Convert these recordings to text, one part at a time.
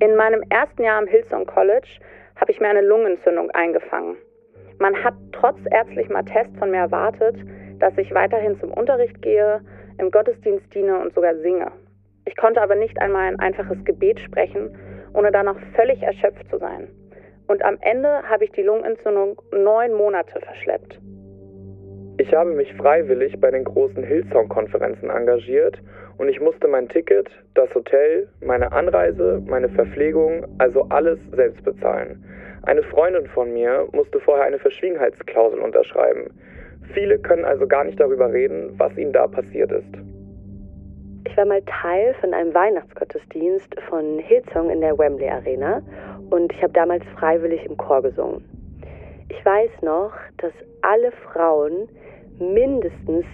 In meinem ersten Jahr am Hillsong College habe ich mir eine Lungenentzündung eingefangen. Man hat trotz ärztlichem Attest von mir erwartet, dass ich weiterhin zum Unterricht gehe, im Gottesdienst diene und sogar singe. Ich konnte aber nicht einmal ein einfaches Gebet sprechen, ohne danach völlig erschöpft zu sein. Und am Ende habe ich die Lungenentzündung neun Monate verschleppt. Ich habe mich freiwillig bei den großen Hillsong-Konferenzen engagiert und ich musste mein Ticket, das Hotel, meine Anreise, meine Verpflegung, also alles selbst bezahlen. Eine Freundin von mir musste vorher eine Verschwiegenheitsklausel unterschreiben. Viele können also gar nicht darüber reden, was ihnen da passiert ist. Ich war mal Teil von einem Weihnachtsgottesdienst von Hillsong in der Wembley Arena und ich habe damals freiwillig im Chor gesungen. Ich weiß noch, dass alle Frauen mindestens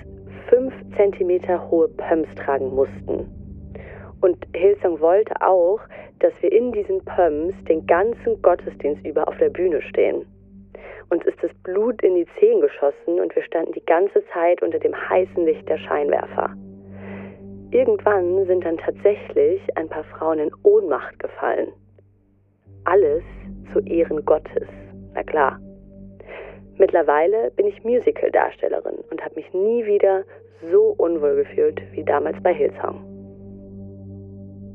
fünf Zentimeter hohe Pumps tragen mussten. Und Hillsong wollte auch, dass wir in diesen Pumps den ganzen Gottesdienst über auf der Bühne stehen. Uns ist das Blut in die Zehen geschossen und wir standen die ganze Zeit unter dem heißen Licht der Scheinwerfer. Irgendwann sind dann tatsächlich ein paar Frauen in Ohnmacht gefallen. Alles zu Ehren Gottes, na klar. Mittlerweile bin ich Musical-Darstellerin und habe mich nie wieder so unwohl gefühlt wie damals bei Hillsong.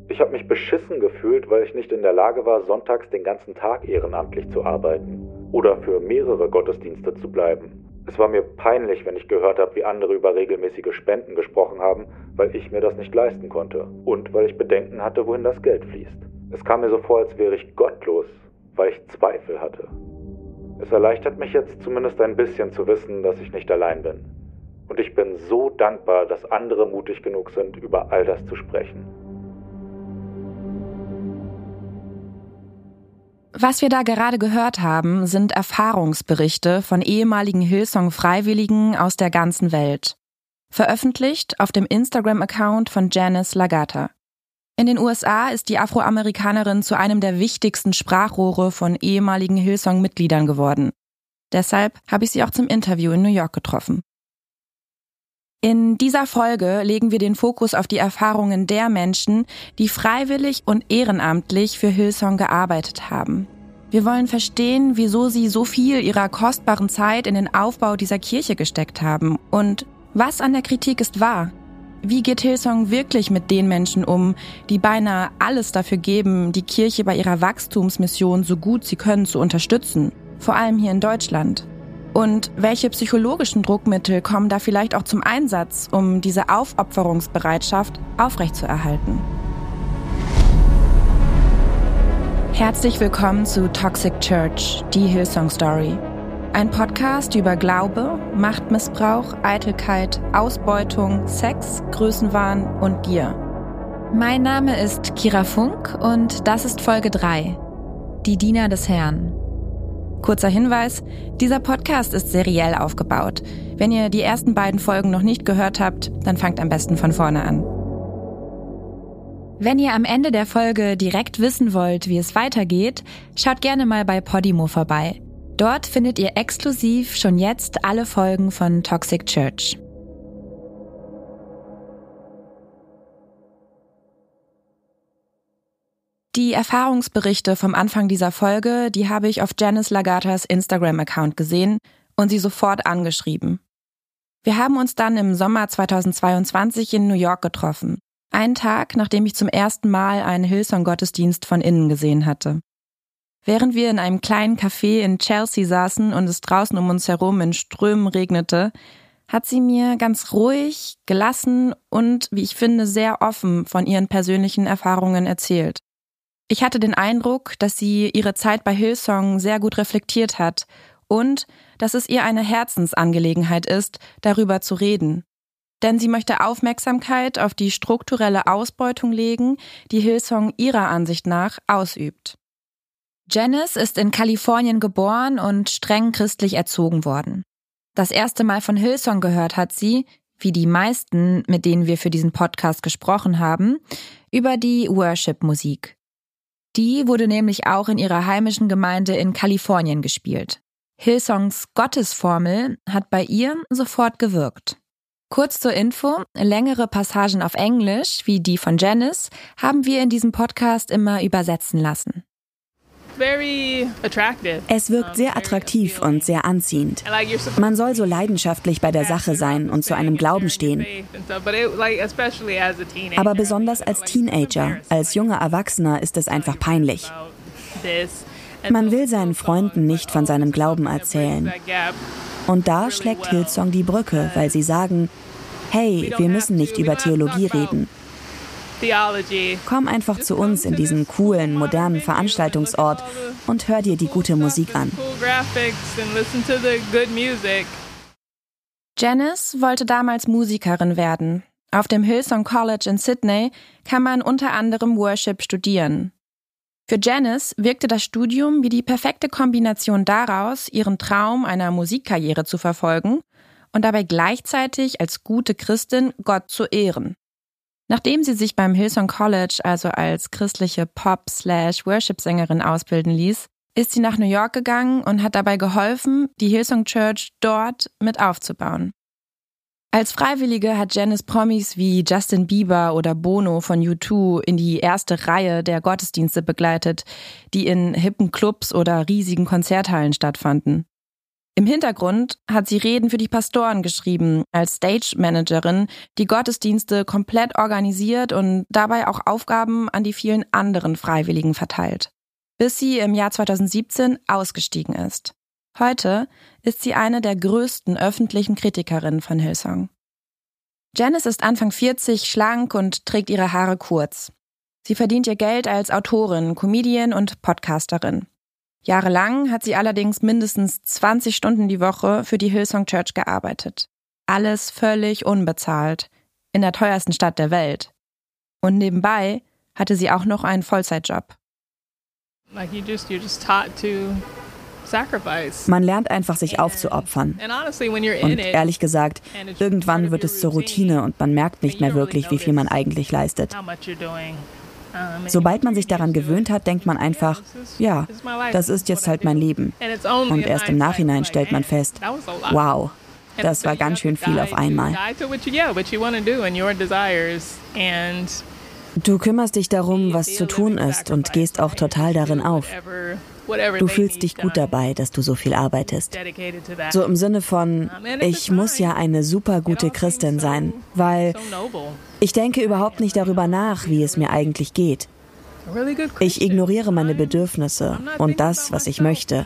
Ich habe mich beschissen gefühlt, weil ich nicht in der Lage war, sonntags den ganzen Tag ehrenamtlich zu arbeiten oder für mehrere Gottesdienste zu bleiben. Es war mir peinlich, wenn ich gehört habe, wie andere über regelmäßige Spenden gesprochen haben, weil ich mir das nicht leisten konnte und weil ich Bedenken hatte, wohin das Geld fließt. Es kam mir so vor, als wäre ich gottlos, weil ich Zweifel hatte. Es erleichtert mich jetzt zumindest ein bisschen zu wissen, dass ich nicht allein bin. Und ich bin so dankbar, dass andere mutig genug sind, über all das zu sprechen. Was wir da gerade gehört haben, sind Erfahrungsberichte von ehemaligen Hillsong-Freiwilligen aus der ganzen Welt. Veröffentlicht auf dem Instagram-Account von Janice Lagata. In den USA ist die Afroamerikanerin zu einem der wichtigsten Sprachrohre von ehemaligen Hillsong-Mitgliedern geworden. Deshalb habe ich sie auch zum Interview in New York getroffen. In dieser Folge legen wir den Fokus auf die Erfahrungen der Menschen, die freiwillig und ehrenamtlich für Hillsong gearbeitet haben. Wir wollen verstehen, wieso sie so viel ihrer kostbaren Zeit in den Aufbau dieser Kirche gesteckt haben und was an der Kritik ist wahr. Wie geht Hillsong wirklich mit den Menschen um, die beinahe alles dafür geben, die Kirche bei ihrer Wachstumsmission so gut sie können zu unterstützen? Vor allem hier in Deutschland. Und welche psychologischen Druckmittel kommen da vielleicht auch zum Einsatz, um diese Aufopferungsbereitschaft aufrechtzuerhalten? Herzlich willkommen zu Toxic Church, die Hillsong Story. Ein Podcast über Glaube, Machtmissbrauch, Eitelkeit, Ausbeutung, Sex, Größenwahn und Gier. Mein Name ist Kira Funk und das ist Folge 3. Die Diener des Herrn. Kurzer Hinweis, dieser Podcast ist seriell aufgebaut. Wenn ihr die ersten beiden Folgen noch nicht gehört habt, dann fangt am besten von vorne an. Wenn ihr am Ende der Folge direkt wissen wollt, wie es weitergeht, schaut gerne mal bei Podimo vorbei. Dort findet ihr exklusiv schon jetzt alle Folgen von Toxic Church. Die Erfahrungsberichte vom Anfang dieser Folge, die habe ich auf Janice Lagatas Instagram-Account gesehen und sie sofort angeschrieben. Wir haben uns dann im Sommer 2022 in New York getroffen. Einen Tag, nachdem ich zum ersten Mal einen Hillsong-Gottesdienst von innen gesehen hatte. Während wir in einem kleinen Café in Chelsea saßen und es draußen um uns herum in Strömen regnete, hat sie mir ganz ruhig, gelassen und, wie ich finde, sehr offen von ihren persönlichen Erfahrungen erzählt. Ich hatte den Eindruck, dass sie ihre Zeit bei Hillsong sehr gut reflektiert hat und dass es ihr eine Herzensangelegenheit ist, darüber zu reden. Denn sie möchte Aufmerksamkeit auf die strukturelle Ausbeutung legen, die Hillsong ihrer Ansicht nach ausübt. Janice ist in Kalifornien geboren und streng christlich erzogen worden. Das erste Mal von Hillsong gehört hat sie, wie die meisten, mit denen wir für diesen Podcast gesprochen haben, über die Worship-Musik. Die wurde nämlich auch in ihrer heimischen Gemeinde in Kalifornien gespielt. Hillsongs Gottesformel hat bei ihr sofort gewirkt. Kurz zur Info, längere Passagen auf Englisch, wie die von Janice, haben wir in diesem Podcast immer übersetzen lassen. Es wirkt sehr attraktiv und sehr anziehend. Man soll so leidenschaftlich bei der Sache sein und zu einem Glauben stehen. Aber besonders als Teenager, als junger Erwachsener ist es einfach peinlich. Man will seinen Freunden nicht von seinem Glauben erzählen. Und da schlägt Hillsong die Brücke, weil sie sagen, hey, wir müssen nicht über Theologie reden. Komm einfach zu uns in diesen coolen, modernen Veranstaltungsort und hör dir die gute Musik an. Janice wollte damals Musikerin werden. Auf dem Hillsong College in Sydney kann man unter anderem Worship studieren. Für Janice wirkte das Studium wie die perfekte Kombination daraus, ihren Traum einer Musikkarriere zu verfolgen und dabei gleichzeitig als gute Christin Gott zu ehren. Nachdem sie sich beim Hillsong College also als christliche Pop-Worship-Sängerin ausbilden ließ, ist sie nach New York gegangen und hat dabei geholfen, die Hillsong Church dort mit aufzubauen. Als Freiwillige hat Janice Promis wie Justin Bieber oder Bono von U2 in die erste Reihe der Gottesdienste begleitet, die in hippen Clubs oder riesigen Konzerthallen stattfanden. Im Hintergrund hat sie Reden für die Pastoren geschrieben, als Stage Managerin, die Gottesdienste komplett organisiert und dabei auch Aufgaben an die vielen anderen Freiwilligen verteilt. Bis sie im Jahr 2017 ausgestiegen ist. Heute ist sie eine der größten öffentlichen Kritikerinnen von Hillsong. Janice ist Anfang 40, schlank und trägt ihre Haare kurz. Sie verdient ihr Geld als Autorin, Comedian und Podcasterin. Jahrelang hat sie allerdings mindestens 20 Stunden die Woche für die Hillsong Church gearbeitet. Alles völlig unbezahlt, in der teuersten Stadt der Welt. Und nebenbei hatte sie auch noch einen Vollzeitjob. Like you just, you're just taught to man lernt einfach, sich aufzuopfern. Und ehrlich gesagt, irgendwann wird es zur Routine und man merkt nicht mehr wirklich, wie viel man eigentlich leistet. Sobald man sich daran gewöhnt hat, denkt man einfach, ja, das ist jetzt halt mein Leben. Und erst im Nachhinein stellt man fest, wow, das war ganz schön viel auf einmal. Du kümmerst dich darum, was zu tun ist und gehst auch total darin auf. Du fühlst dich gut dabei, dass du so viel arbeitest. So im Sinne von, ich muss ja eine super gute Christin sein, weil ich denke überhaupt nicht darüber nach, wie es mir eigentlich geht. Ich ignoriere meine Bedürfnisse und das, was ich möchte.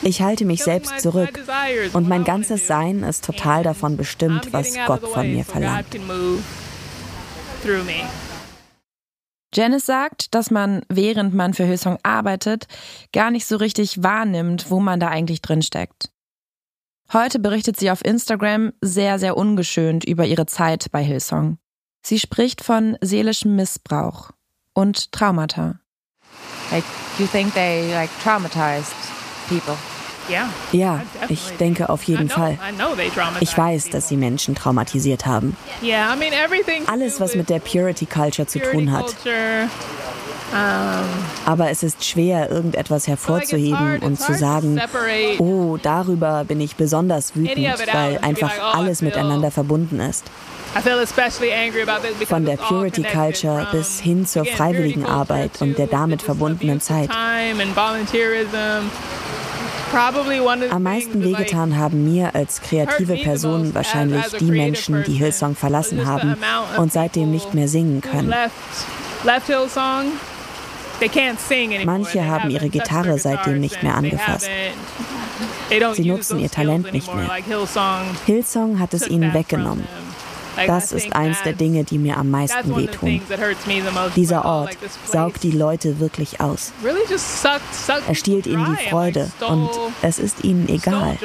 Ich halte mich selbst zurück und mein ganzes Sein ist total davon bestimmt, was Gott von mir verlangt. Janice sagt, dass man, während man für Hillsong arbeitet, gar nicht so richtig wahrnimmt, wo man da eigentlich drin steckt. Heute berichtet sie auf Instagram sehr, sehr ungeschönt über ihre Zeit bei Hillsong. Sie spricht von seelischem Missbrauch und Traumata. Like, you think they like traumatized people? Ja, ich denke auf jeden Fall. Ich weiß, dass sie Menschen traumatisiert haben. Alles, was mit der Purity Culture zu tun hat. Aber es ist schwer, irgendetwas hervorzuheben und zu sagen, oh, darüber bin ich besonders wütend, weil einfach oh, alles miteinander verbunden ist. Von der Purity Culture bis hin zur freiwilligen Arbeit und der damit verbundenen Zeit. Am meisten wehgetan haben mir als kreative Person wahrscheinlich die Menschen, die Hillsong verlassen haben und seitdem nicht mehr singen können. Manche haben ihre Gitarre seitdem nicht mehr angefasst. Sie nutzen ihr Talent nicht mehr. Hillsong hat es ihnen weggenommen. Das ist eins der Dinge, die mir am meisten wehtun. Dieser Ort saugt die Leute wirklich aus. Er stiehlt ihnen die Freude und es ist ihnen egal.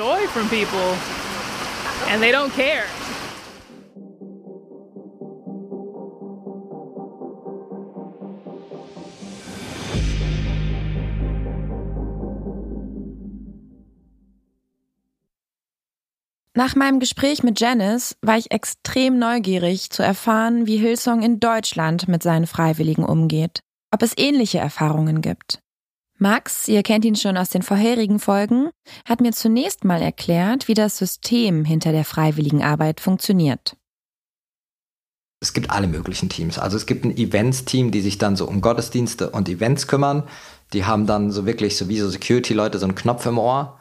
Nach meinem Gespräch mit Janice war ich extrem neugierig zu erfahren, wie Hillsong in Deutschland mit seinen Freiwilligen umgeht, ob es ähnliche Erfahrungen gibt. Max, ihr kennt ihn schon aus den vorherigen Folgen, hat mir zunächst mal erklärt, wie das System hinter der freiwilligen Arbeit funktioniert. Es gibt alle möglichen Teams. Also es gibt ein Events-Team, die sich dann so um Gottesdienste und Events kümmern. Die haben dann so wirklich so wie so Security-Leute so einen Knopf im Ohr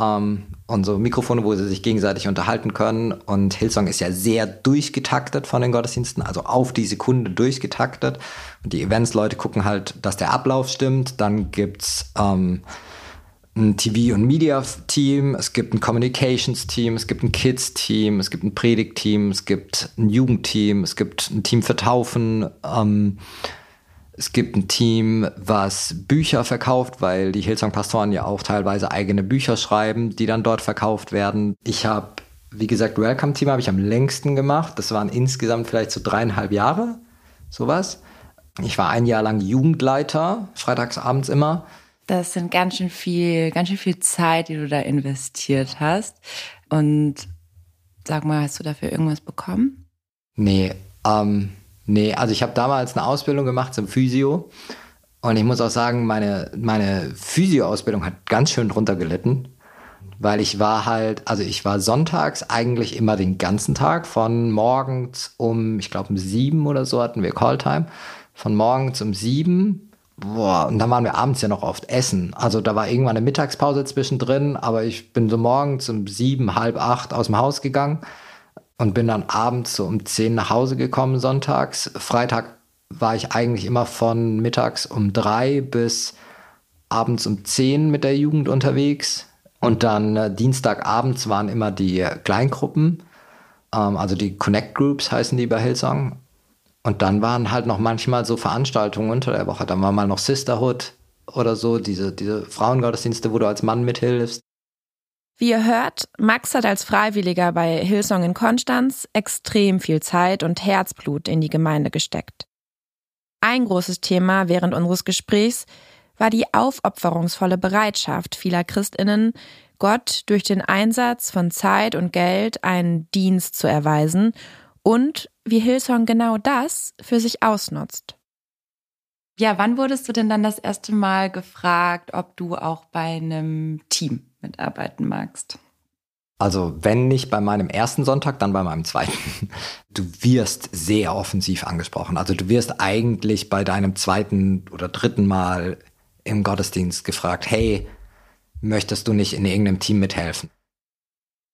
ähm, und so Mikrofone, wo sie sich gegenseitig unterhalten können. Und Hillsong ist ja sehr durchgetaktet von den Gottesdiensten, also auf die Sekunde durchgetaktet. Und die Events-Leute gucken halt, dass der Ablauf stimmt. Dann gibt's ähm, ein TV- und Media-Team, es gibt ein Communications-Team, es gibt ein Kids-Team, es gibt ein Predigt-Team, es gibt ein Jugendteam, es gibt ein Team für Taufen. Ähm, es gibt ein Team, was Bücher verkauft, weil die Hillsong-Pastoren ja auch teilweise eigene Bücher schreiben, die dann dort verkauft werden. Ich habe, wie gesagt, Welcome-Team habe ich am längsten gemacht. Das waren insgesamt vielleicht so dreieinhalb Jahre, sowas. Ich war ein Jahr lang Jugendleiter, freitagsabends immer. Das sind ganz schön viel, ganz schön viel Zeit, die du da investiert hast. Und sag mal, hast du dafür irgendwas bekommen? Nee, ähm, nee, also ich habe damals eine Ausbildung gemacht zum Physio. Und ich muss auch sagen, meine, meine Physio-Ausbildung hat ganz schön drunter gelitten. Weil ich war halt, also ich war sonntags eigentlich immer den ganzen Tag von morgens um, ich glaube um sieben oder so hatten wir Calltime. Von morgens um sieben Boah, und dann waren wir abends ja noch oft essen. Also da war irgendwann eine Mittagspause zwischendrin, aber ich bin so morgens um sieben, halb acht aus dem Haus gegangen und bin dann abends so um zehn nach Hause gekommen sonntags. Freitag war ich eigentlich immer von mittags um drei bis abends um zehn mit der Jugend unterwegs. Und dann äh, Dienstagabends waren immer die Kleingruppen, ähm, also die Connect Groups heißen die bei Hillsong. Und dann waren halt noch manchmal so Veranstaltungen unter der Woche. Dann war mal noch Sisterhood oder so, diese, diese Frauengottesdienste, wo du als Mann mithilfst. Wie ihr hört, Max hat als Freiwilliger bei Hillsong in Konstanz extrem viel Zeit und Herzblut in die Gemeinde gesteckt. Ein großes Thema während unseres Gesprächs war die aufopferungsvolle Bereitschaft vieler Christinnen, Gott durch den Einsatz von Zeit und Geld einen Dienst zu erweisen und wie Hillsong genau das für sich ausnutzt. Ja, wann wurdest du denn dann das erste Mal gefragt, ob du auch bei einem Team mitarbeiten magst? Also wenn nicht bei meinem ersten Sonntag, dann bei meinem zweiten. Du wirst sehr offensiv angesprochen. Also du wirst eigentlich bei deinem zweiten oder dritten Mal im Gottesdienst gefragt, hey, möchtest du nicht in irgendeinem Team mithelfen?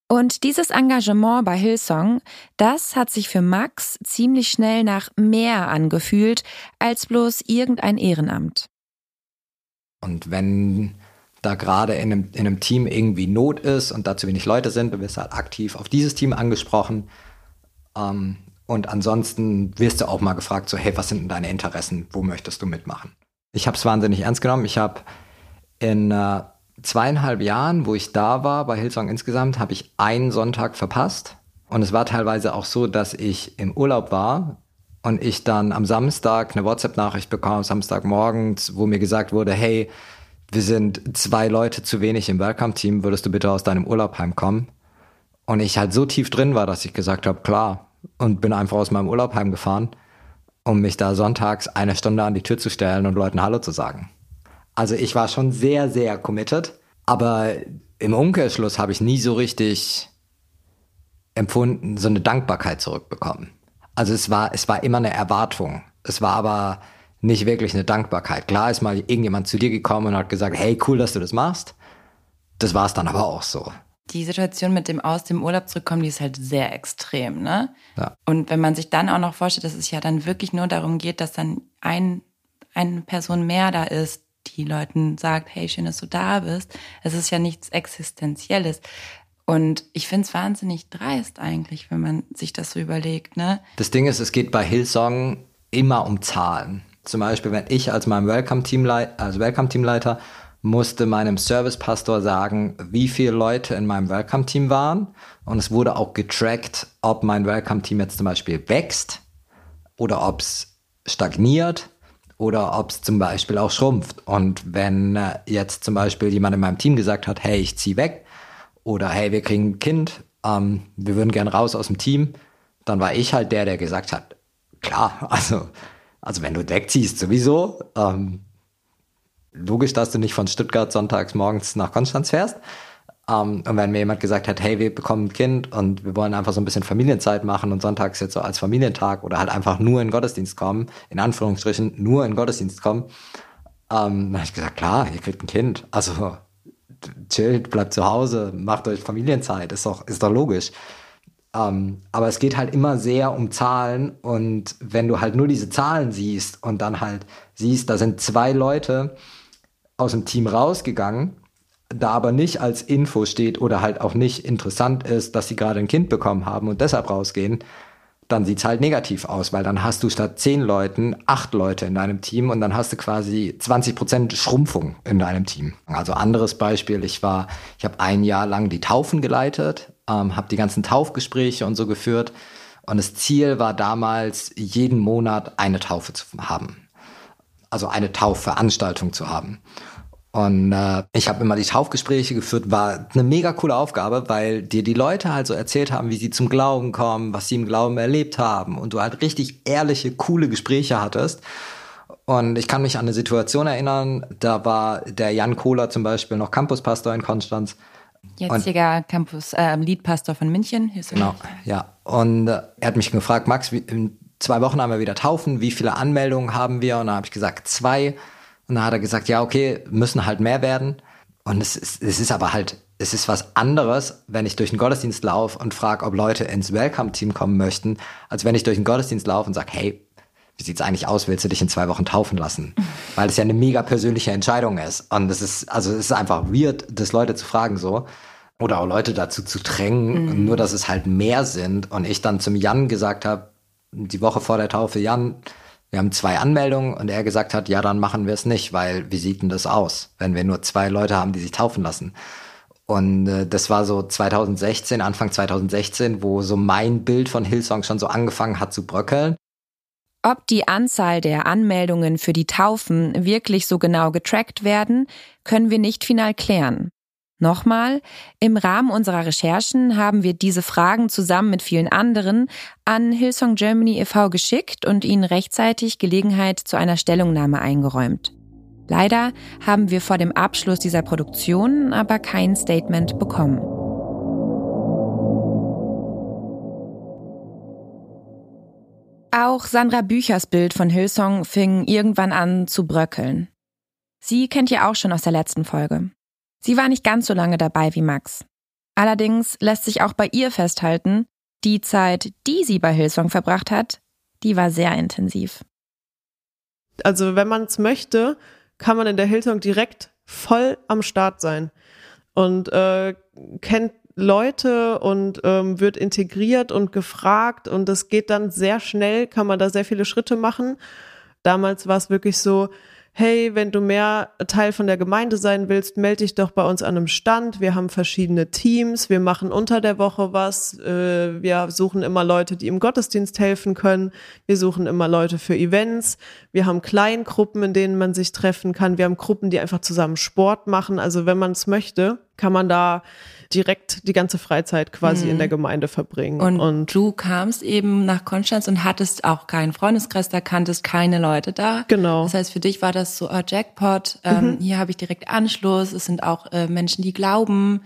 Und dieses Engagement bei Hillsong, das hat sich für Max ziemlich schnell nach mehr angefühlt als bloß irgendein Ehrenamt. Und wenn da gerade in einem, in einem Team irgendwie Not ist und da zu wenig Leute sind, du wirst halt aktiv auf dieses Team angesprochen. Ähm, und ansonsten wirst du auch mal gefragt, so, hey, was sind denn deine Interessen? Wo möchtest du mitmachen? Ich habe es wahnsinnig ernst genommen. Ich habe in äh, zweieinhalb Jahren, wo ich da war, bei Hillsong insgesamt, habe ich einen Sonntag verpasst. Und es war teilweise auch so, dass ich im Urlaub war und ich dann am Samstag eine WhatsApp-Nachricht bekam, Samstagmorgens, wo mir gesagt wurde, hey, wir sind zwei Leute zu wenig im Welcome-Team, würdest du bitte aus deinem Urlaub heimkommen? Und ich halt so tief drin war, dass ich gesagt habe, klar, und bin einfach aus meinem Urlaub heimgefahren, um mich da sonntags eine Stunde an die Tür zu stellen und Leuten Hallo zu sagen. Also ich war schon sehr, sehr committed, aber im Umkehrschluss habe ich nie so richtig empfunden, so eine Dankbarkeit zurückbekommen. Also es war, es war immer eine Erwartung. Es war aber nicht wirklich eine Dankbarkeit. Klar ist mal irgendjemand zu dir gekommen und hat gesagt, hey, cool, dass du das machst. Das war es dann aber auch so. Die Situation mit dem aus dem Urlaub zurückkommen, die ist halt sehr extrem, ne? Ja. Und wenn man sich dann auch noch vorstellt, dass es ja dann wirklich nur darum geht, dass dann ein, eine Person mehr da ist, die Leuten sagt, hey, schön, dass du da bist. Es ist ja nichts Existenzielles. Und ich finde es wahnsinnig dreist eigentlich, wenn man sich das so überlegt. Ne? Das Ding ist, es geht bei Hillsong immer um Zahlen. Zum Beispiel, wenn ich als meinem Welcome-Teamleiter, als Welcome-Teamleiter musste meinem Service-Pastor sagen, wie viele Leute in meinem Welcome-Team waren. Und es wurde auch getrackt, ob mein Welcome-Team jetzt zum Beispiel wächst oder ob es stagniert oder ob es zum Beispiel auch schrumpft. Und wenn äh, jetzt zum Beispiel jemand in meinem Team gesagt hat, hey, ich zieh weg oder hey, wir kriegen ein Kind, ähm, wir würden gern raus aus dem Team, dann war ich halt der, der gesagt hat, klar, also, also wenn du wegziehst sowieso, ähm, logisch, dass du nicht von Stuttgart sonntags morgens nach Konstanz fährst. Um, und wenn mir jemand gesagt hat, hey, wir bekommen ein Kind und wir wollen einfach so ein bisschen Familienzeit machen und sonntags jetzt so als Familientag oder halt einfach nur in den Gottesdienst kommen, in Anführungsstrichen nur in den Gottesdienst kommen, um, dann habe ich gesagt, klar, ihr kriegt ein Kind. Also chillt, bleibt zu Hause, macht euch Familienzeit, ist doch, ist doch logisch. Um, aber es geht halt immer sehr um Zahlen und wenn du halt nur diese Zahlen siehst und dann halt siehst, da sind zwei Leute aus dem Team rausgegangen da aber nicht als Info steht oder halt auch nicht interessant ist, dass sie gerade ein Kind bekommen haben und deshalb rausgehen, dann sieht's halt negativ aus, weil dann hast du statt zehn Leuten acht Leute in deinem Team und dann hast du quasi 20 Prozent Schrumpfung in deinem Team. Also anderes Beispiel, ich war, ich habe ein Jahr lang die Taufen geleitet, ähm, habe die ganzen Taufgespräche und so geführt und das Ziel war damals, jeden Monat eine Taufe zu haben. Also eine Taufveranstaltung zu haben. Und äh, ich habe immer die Taufgespräche geführt, war eine mega coole Aufgabe, weil dir die Leute halt so erzählt haben, wie sie zum Glauben kommen, was sie im Glauben erlebt haben und du halt richtig ehrliche, coole Gespräche hattest. Und ich kann mich an eine Situation erinnern, da war der Jan Kohler zum Beispiel noch Campuspastor in Konstanz. Jetziger Campus, äh, Leadpastor von München. Genau, ja. Und äh, er hat mich gefragt, Max, wie, in zwei Wochen haben wir wieder Taufen, wie viele Anmeldungen haben wir? Und dann habe ich gesagt, zwei. Und dann hat er gesagt, ja, okay, müssen halt mehr werden. Und es ist, es ist aber halt, es ist was anderes, wenn ich durch den Gottesdienst laufe und frage, ob Leute ins Welcome-Team kommen möchten, als wenn ich durch den Gottesdienst laufe und sage, hey, wie sieht's eigentlich aus, willst du dich in zwei Wochen taufen lassen? Weil es ja eine mega persönliche Entscheidung ist. Und es ist, also es ist einfach weird, das Leute zu fragen so. Oder auch Leute dazu zu drängen, mhm. nur dass es halt mehr sind. Und ich dann zum Jan gesagt habe, die Woche vor der Taufe, Jan, wir haben zwei Anmeldungen und er gesagt hat, ja, dann machen wir es nicht, weil wie sieht denn das aus, wenn wir nur zwei Leute haben, die sich taufen lassen? Und äh, das war so 2016, Anfang 2016, wo so mein Bild von Hillsong schon so angefangen hat zu bröckeln. Ob die Anzahl der Anmeldungen für die Taufen wirklich so genau getrackt werden, können wir nicht final klären. Nochmal, im Rahmen unserer Recherchen haben wir diese Fragen zusammen mit vielen anderen an Hillsong Germany e.V. geschickt und ihnen rechtzeitig Gelegenheit zu einer Stellungnahme eingeräumt. Leider haben wir vor dem Abschluss dieser Produktion aber kein Statement bekommen. Auch Sandra Büchers Bild von Hillsong fing irgendwann an zu bröckeln. Sie kennt ihr auch schon aus der letzten Folge. Sie war nicht ganz so lange dabei wie Max. Allerdings lässt sich auch bei ihr festhalten, die Zeit, die sie bei Hillsong verbracht hat, die war sehr intensiv. Also wenn man es möchte, kann man in der Hillsong direkt voll am Start sein und äh, kennt Leute und ähm, wird integriert und gefragt und das geht dann sehr schnell, kann man da sehr viele Schritte machen. Damals war es wirklich so, hey, wenn du mehr Teil von der Gemeinde sein willst, melde dich doch bei uns an einem Stand. Wir haben verschiedene Teams, wir machen unter der Woche was, äh, wir suchen immer Leute, die im Gottesdienst helfen können, wir suchen immer Leute für Events, wir haben Kleingruppen, in denen man sich treffen kann, wir haben Gruppen, die einfach zusammen Sport machen. Also wenn man es möchte, kann man da direkt die ganze Freizeit quasi mhm. in der Gemeinde verbringen. Und, und, du kamst eben nach Konstanz und hattest auch keinen Freundeskreis, da kanntest keine Leute da. Genau. Das heißt, für dich war das so, oh, Jackpot, ähm, mhm. hier habe ich direkt Anschluss, es sind auch äh, Menschen, die glauben.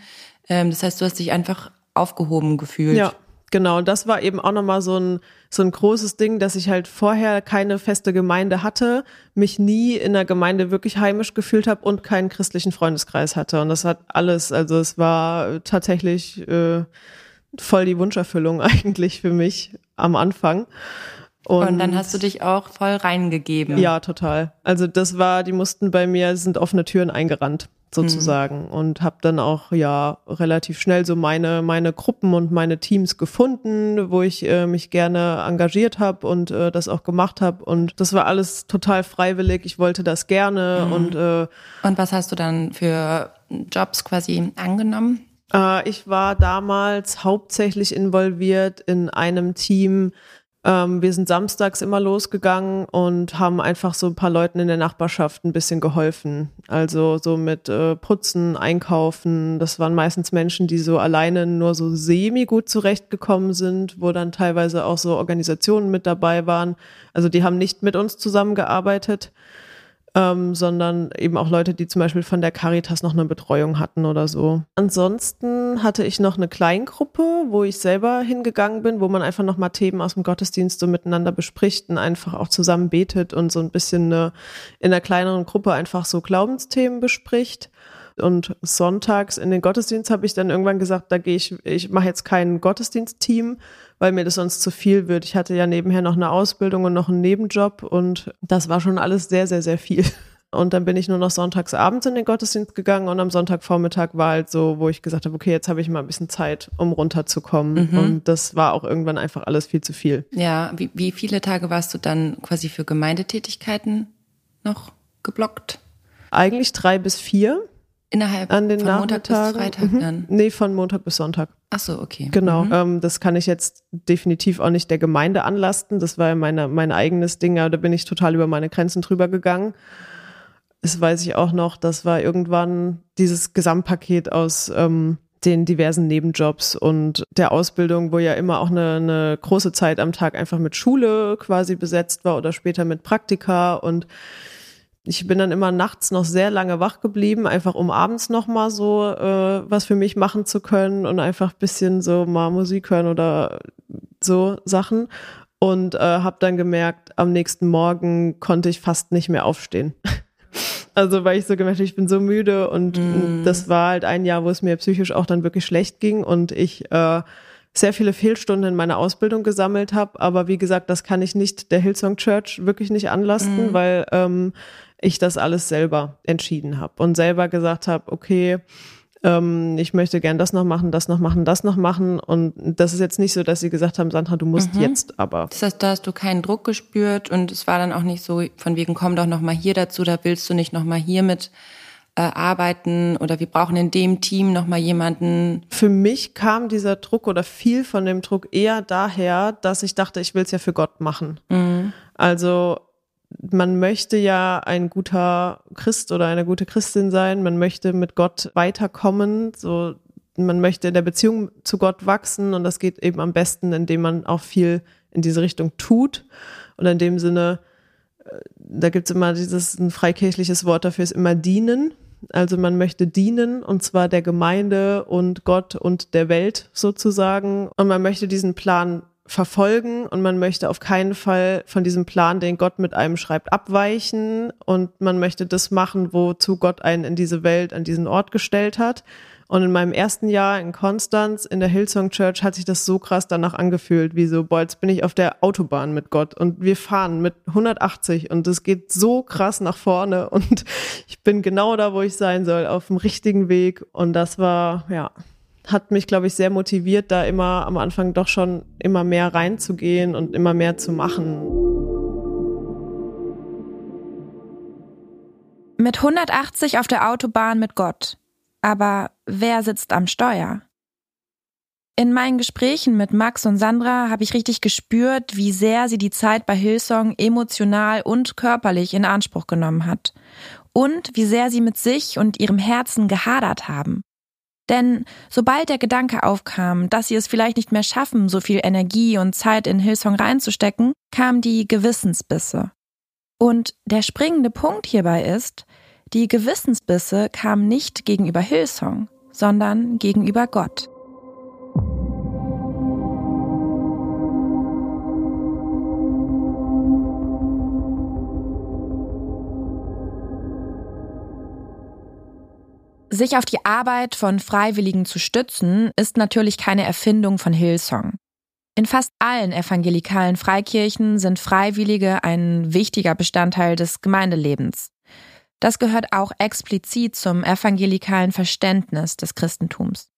Ähm, das heißt, du hast dich einfach aufgehoben gefühlt. Ja, Genau, und das war eben auch nochmal so ein, so ein großes Ding, dass ich halt vorher keine feste Gemeinde hatte, mich nie in der Gemeinde wirklich heimisch gefühlt habe und keinen christlichen Freundeskreis hatte. Und das hat alles, also es war tatsächlich äh, voll die Wunscherfüllung eigentlich für mich am Anfang. Und, und, dann hast du dich auch voll reingegeben. Ja, total. Also das war, die mussten bei mir, sind offene Türen eingerannt sozusagen mhm. und habe dann auch ja relativ schnell so meine meine Gruppen und meine Teams gefunden, wo ich äh, mich gerne engagiert habe und äh, das auch gemacht habe und das war alles total freiwillig. Ich wollte das gerne mhm. und äh, und was hast du dann für Jobs quasi angenommen? Äh, ich war damals hauptsächlich involviert in einem Team ähm, wir sind samstags immer losgegangen und haben einfach so ein paar Leuten in der Nachbarschaft ein bisschen geholfen. Also so mit äh, Putzen, Einkaufen. Das waren meistens Menschen, die so alleine nur so semi gut zurechtgekommen sind, wo dann teilweise auch so Organisationen mit dabei waren. Also die haben nicht mit uns zusammengearbeitet. Ähm, sondern eben auch Leute, die zum Beispiel von der Caritas noch eine Betreuung hatten oder so. Ansonsten hatte ich noch eine Kleingruppe, wo ich selber hingegangen bin, wo man einfach nochmal Themen aus dem Gottesdienst so miteinander bespricht und einfach auch zusammen betet und so ein bisschen eine, in einer kleineren Gruppe einfach so Glaubensthemen bespricht. Und sonntags in den Gottesdienst habe ich dann irgendwann gesagt, da gehe ich, ich mache jetzt kein Gottesdienstteam, weil mir das sonst zu viel wird. Ich hatte ja nebenher noch eine Ausbildung und noch einen Nebenjob und das war schon alles sehr, sehr, sehr viel. Und dann bin ich nur noch sonntags abends in den Gottesdienst gegangen und am Sonntagvormittag war halt so, wo ich gesagt habe, okay, jetzt habe ich mal ein bisschen Zeit, um runterzukommen. Mhm. Und das war auch irgendwann einfach alles viel zu viel. Ja, wie, wie viele Tage warst du dann quasi für Gemeindetätigkeiten noch geblockt? Eigentlich drei bis vier. Innerhalb an den von Montag bis Freitag mhm. dann? Nee, von Montag bis Sonntag. Ach so, okay. Genau, mhm. ähm, das kann ich jetzt definitiv auch nicht der Gemeinde anlasten. Das war ja meine, mein eigenes Ding, aber da bin ich total über meine Grenzen drüber gegangen. Das weiß ich auch noch, das war irgendwann dieses Gesamtpaket aus ähm, den diversen Nebenjobs und der Ausbildung, wo ja immer auch eine, eine große Zeit am Tag einfach mit Schule quasi besetzt war oder später mit Praktika und ich bin dann immer nachts noch sehr lange wach geblieben, einfach um abends noch mal so äh, was für mich machen zu können und einfach bisschen so mal Musik hören oder so Sachen und äh, habe dann gemerkt, am nächsten Morgen konnte ich fast nicht mehr aufstehen. also weil ich so gemerkt habe, ich bin so müde und mm. das war halt ein Jahr, wo es mir psychisch auch dann wirklich schlecht ging und ich äh, sehr viele Fehlstunden in meiner Ausbildung gesammelt habe. Aber wie gesagt, das kann ich nicht der Hillsong Church wirklich nicht anlasten, mm. weil ähm, ich das alles selber entschieden habe und selber gesagt habe, okay, ähm, ich möchte gern das noch machen, das noch machen, das noch machen. Und das ist jetzt nicht so, dass sie gesagt haben, Sandra, du musst mhm. jetzt aber. Das heißt, da hast du keinen Druck gespürt und es war dann auch nicht so von wegen, komm doch noch mal hier dazu, da willst du nicht noch mal hier mit äh, arbeiten oder wir brauchen in dem Team noch mal jemanden. Für mich kam dieser Druck oder viel von dem Druck eher daher, dass ich dachte, ich will es ja für Gott machen. Mhm. Also man möchte ja ein guter Christ oder eine gute Christin sein, man möchte mit Gott weiterkommen, so man möchte in der Beziehung zu Gott wachsen. Und das geht eben am besten, indem man auch viel in diese Richtung tut. Und in dem Sinne, äh, da gibt's immer dieses ein freikirchliches Wort dafür ist immer dienen. Also man möchte dienen und zwar der Gemeinde und Gott und der Welt sozusagen. Und man möchte diesen Plan verfolgen und man möchte auf keinen Fall von diesem Plan, den Gott mit einem schreibt, abweichen und man möchte das machen, wozu Gott einen in diese Welt, an diesen Ort gestellt hat. Und in meinem ersten Jahr in Konstanz in der Hillsong Church hat sich das so krass danach angefühlt, wie so, boah, jetzt bin ich auf der Autobahn mit Gott und wir fahren mit 180 und es geht so krass nach vorne und ich bin genau da, wo ich sein soll, auf dem richtigen Weg und das war, ja, hat mich, glaube ich, sehr motiviert, da immer am Anfang doch schon immer mehr reinzugehen und immer mehr zu machen. Mit 180 auf der Autobahn mit Gott. Aber wer sitzt am Steuer? In meinen Gesprächen mit Max und Sandra habe ich richtig gespürt, wie sehr sie die Zeit bei Hillsong emotional und körperlich in Anspruch genommen hat. Und wie sehr sie mit sich und ihrem Herzen gehadert haben. Denn sobald der Gedanke aufkam, dass sie es vielleicht nicht mehr schaffen, so viel Energie und Zeit in Hillsong reinzustecken, kamen die Gewissensbisse. Und der springende Punkt hierbei ist, die Gewissensbisse kamen nicht gegenüber Hillsong, sondern gegenüber Gott. Sich auf die Arbeit von Freiwilligen zu stützen, ist natürlich keine Erfindung von Hillsong. In fast allen evangelikalen Freikirchen sind Freiwillige ein wichtiger Bestandteil des Gemeindelebens. Das gehört auch explizit zum evangelikalen Verständnis des Christentums.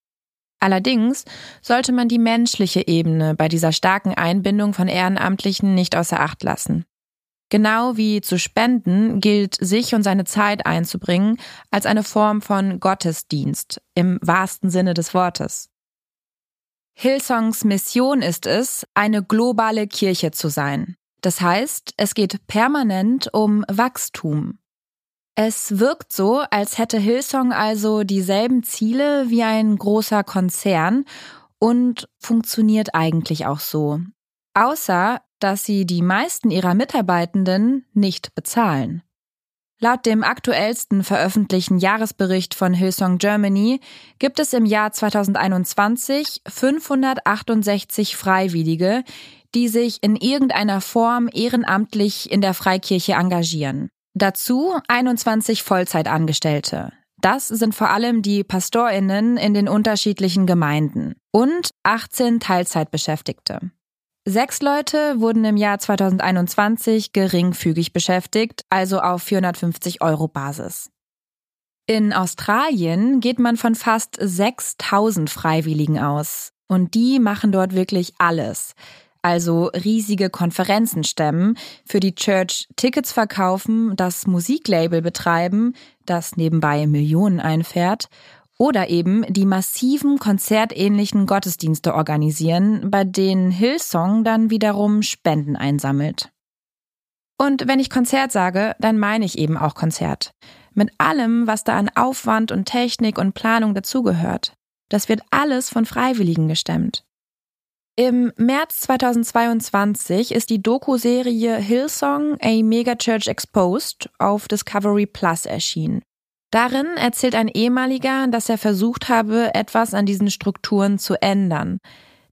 Allerdings sollte man die menschliche Ebene bei dieser starken Einbindung von Ehrenamtlichen nicht außer Acht lassen. Genau wie zu spenden gilt, sich und seine Zeit einzubringen, als eine Form von Gottesdienst im wahrsten Sinne des Wortes. Hillsongs Mission ist es, eine globale Kirche zu sein. Das heißt, es geht permanent um Wachstum. Es wirkt so, als hätte Hillsong also dieselben Ziele wie ein großer Konzern und funktioniert eigentlich auch so. Außer, dass sie die meisten ihrer Mitarbeitenden nicht bezahlen. Laut dem aktuellsten veröffentlichten Jahresbericht von Hillsong Germany gibt es im Jahr 2021 568 Freiwillige, die sich in irgendeiner Form ehrenamtlich in der Freikirche engagieren. Dazu 21 Vollzeitangestellte. Das sind vor allem die Pastorinnen in den unterschiedlichen Gemeinden und 18 Teilzeitbeschäftigte. Sechs Leute wurden im Jahr 2021 geringfügig beschäftigt, also auf 450 Euro Basis. In Australien geht man von fast 6000 Freiwilligen aus. Und die machen dort wirklich alles. Also riesige Konferenzen stemmen, für die Church Tickets verkaufen, das Musiklabel betreiben, das nebenbei Millionen einfährt oder eben die massiven konzertähnlichen Gottesdienste organisieren, bei denen Hillsong dann wiederum Spenden einsammelt. Und wenn ich Konzert sage, dann meine ich eben auch Konzert. Mit allem, was da an Aufwand und Technik und Planung dazugehört. Das wird alles von Freiwilligen gestemmt. Im März 2022 ist die Doku-Serie Hillsong A Megachurch Exposed auf Discovery Plus erschienen. Darin erzählt ein ehemaliger, dass er versucht habe, etwas an diesen Strukturen zu ändern.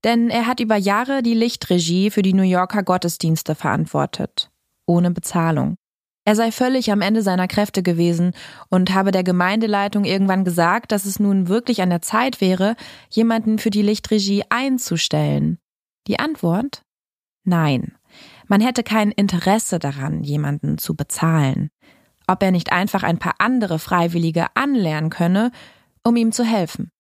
Denn er hat über Jahre die Lichtregie für die New Yorker Gottesdienste verantwortet. Ohne Bezahlung. Er sei völlig am Ende seiner Kräfte gewesen und habe der Gemeindeleitung irgendwann gesagt, dass es nun wirklich an der Zeit wäre, jemanden für die Lichtregie einzustellen. Die Antwort? Nein. Man hätte kein Interesse daran, jemanden zu bezahlen ob er nicht einfach ein paar andere Freiwillige anlernen könne, um ihm zu helfen.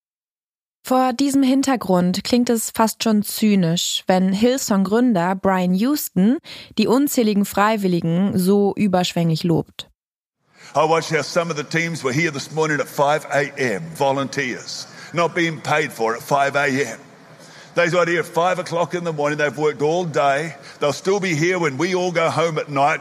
Vor diesem Hintergrund klingt es fast schon zynisch, wenn Hillsong-Gründer Brian Houston die unzähligen Freiwilligen so überschwänglich lobt. I watched how some of the teams were here this morning at 5 a.m. Volunteers, not being paid for at 5 a.m. They're right here at 5 o'clock in the morning. They've worked all day. They'll still be here when we all go home at night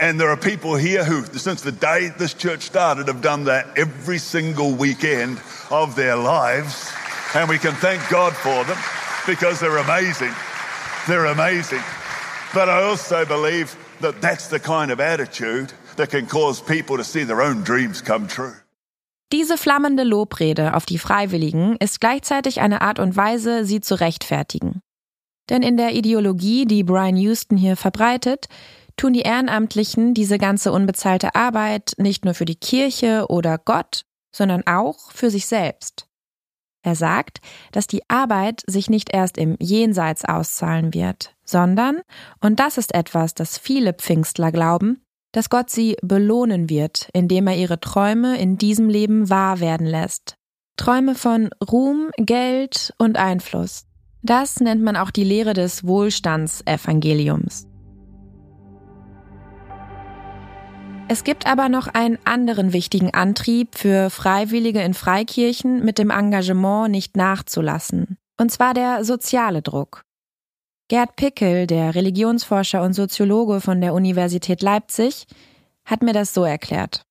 And there are people here who, since the day this church started, have done that every single weekend of their lives. And we can thank God for them because they're amazing. They're amazing. But I also believe that that's the kind of attitude that can cause people to see their own dreams come true. Diese flammende Lobrede auf die Freiwilligen ist gleichzeitig eine Art und Weise, sie zu rechtfertigen. Denn in der Ideologie, die Brian Houston hier verbreitet, tun die Ehrenamtlichen diese ganze unbezahlte Arbeit nicht nur für die Kirche oder Gott, sondern auch für sich selbst. Er sagt, dass die Arbeit sich nicht erst im Jenseits auszahlen wird, sondern, und das ist etwas, das viele Pfingstler glauben, dass Gott sie belohnen wird, indem er ihre Träume in diesem Leben wahr werden lässt. Träume von Ruhm, Geld und Einfluss. Das nennt man auch die Lehre des Wohlstandsevangeliums. Es gibt aber noch einen anderen wichtigen Antrieb für Freiwillige in Freikirchen mit dem Engagement nicht nachzulassen. Und zwar der soziale Druck. Gerd Pickel, der Religionsforscher und Soziologe von der Universität Leipzig, hat mir das so erklärt.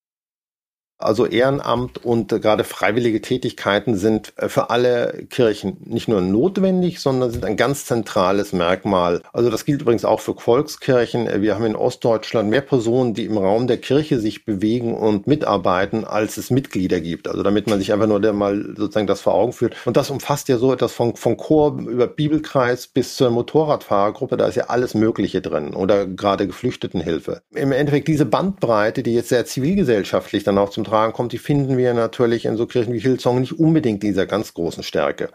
Also Ehrenamt und äh, gerade freiwillige Tätigkeiten sind äh, für alle Kirchen nicht nur notwendig, sondern sind ein ganz zentrales Merkmal. Also das gilt übrigens auch für Volkskirchen. Äh, wir haben in Ostdeutschland mehr Personen, die im Raum der Kirche sich bewegen und mitarbeiten, als es Mitglieder gibt. Also damit man sich einfach nur mal sozusagen das vor Augen führt. Und das umfasst ja so etwas von, von Chor über Bibelkreis bis zur Motorradfahrergruppe. Da ist ja alles Mögliche drin. Oder gerade Geflüchtetenhilfe. Im Endeffekt diese Bandbreite, die jetzt sehr zivilgesellschaftlich dann auch zum Tragen kommt, die finden wir natürlich in so Kirchen wie Hillsong nicht unbedingt dieser ganz großen Stärke.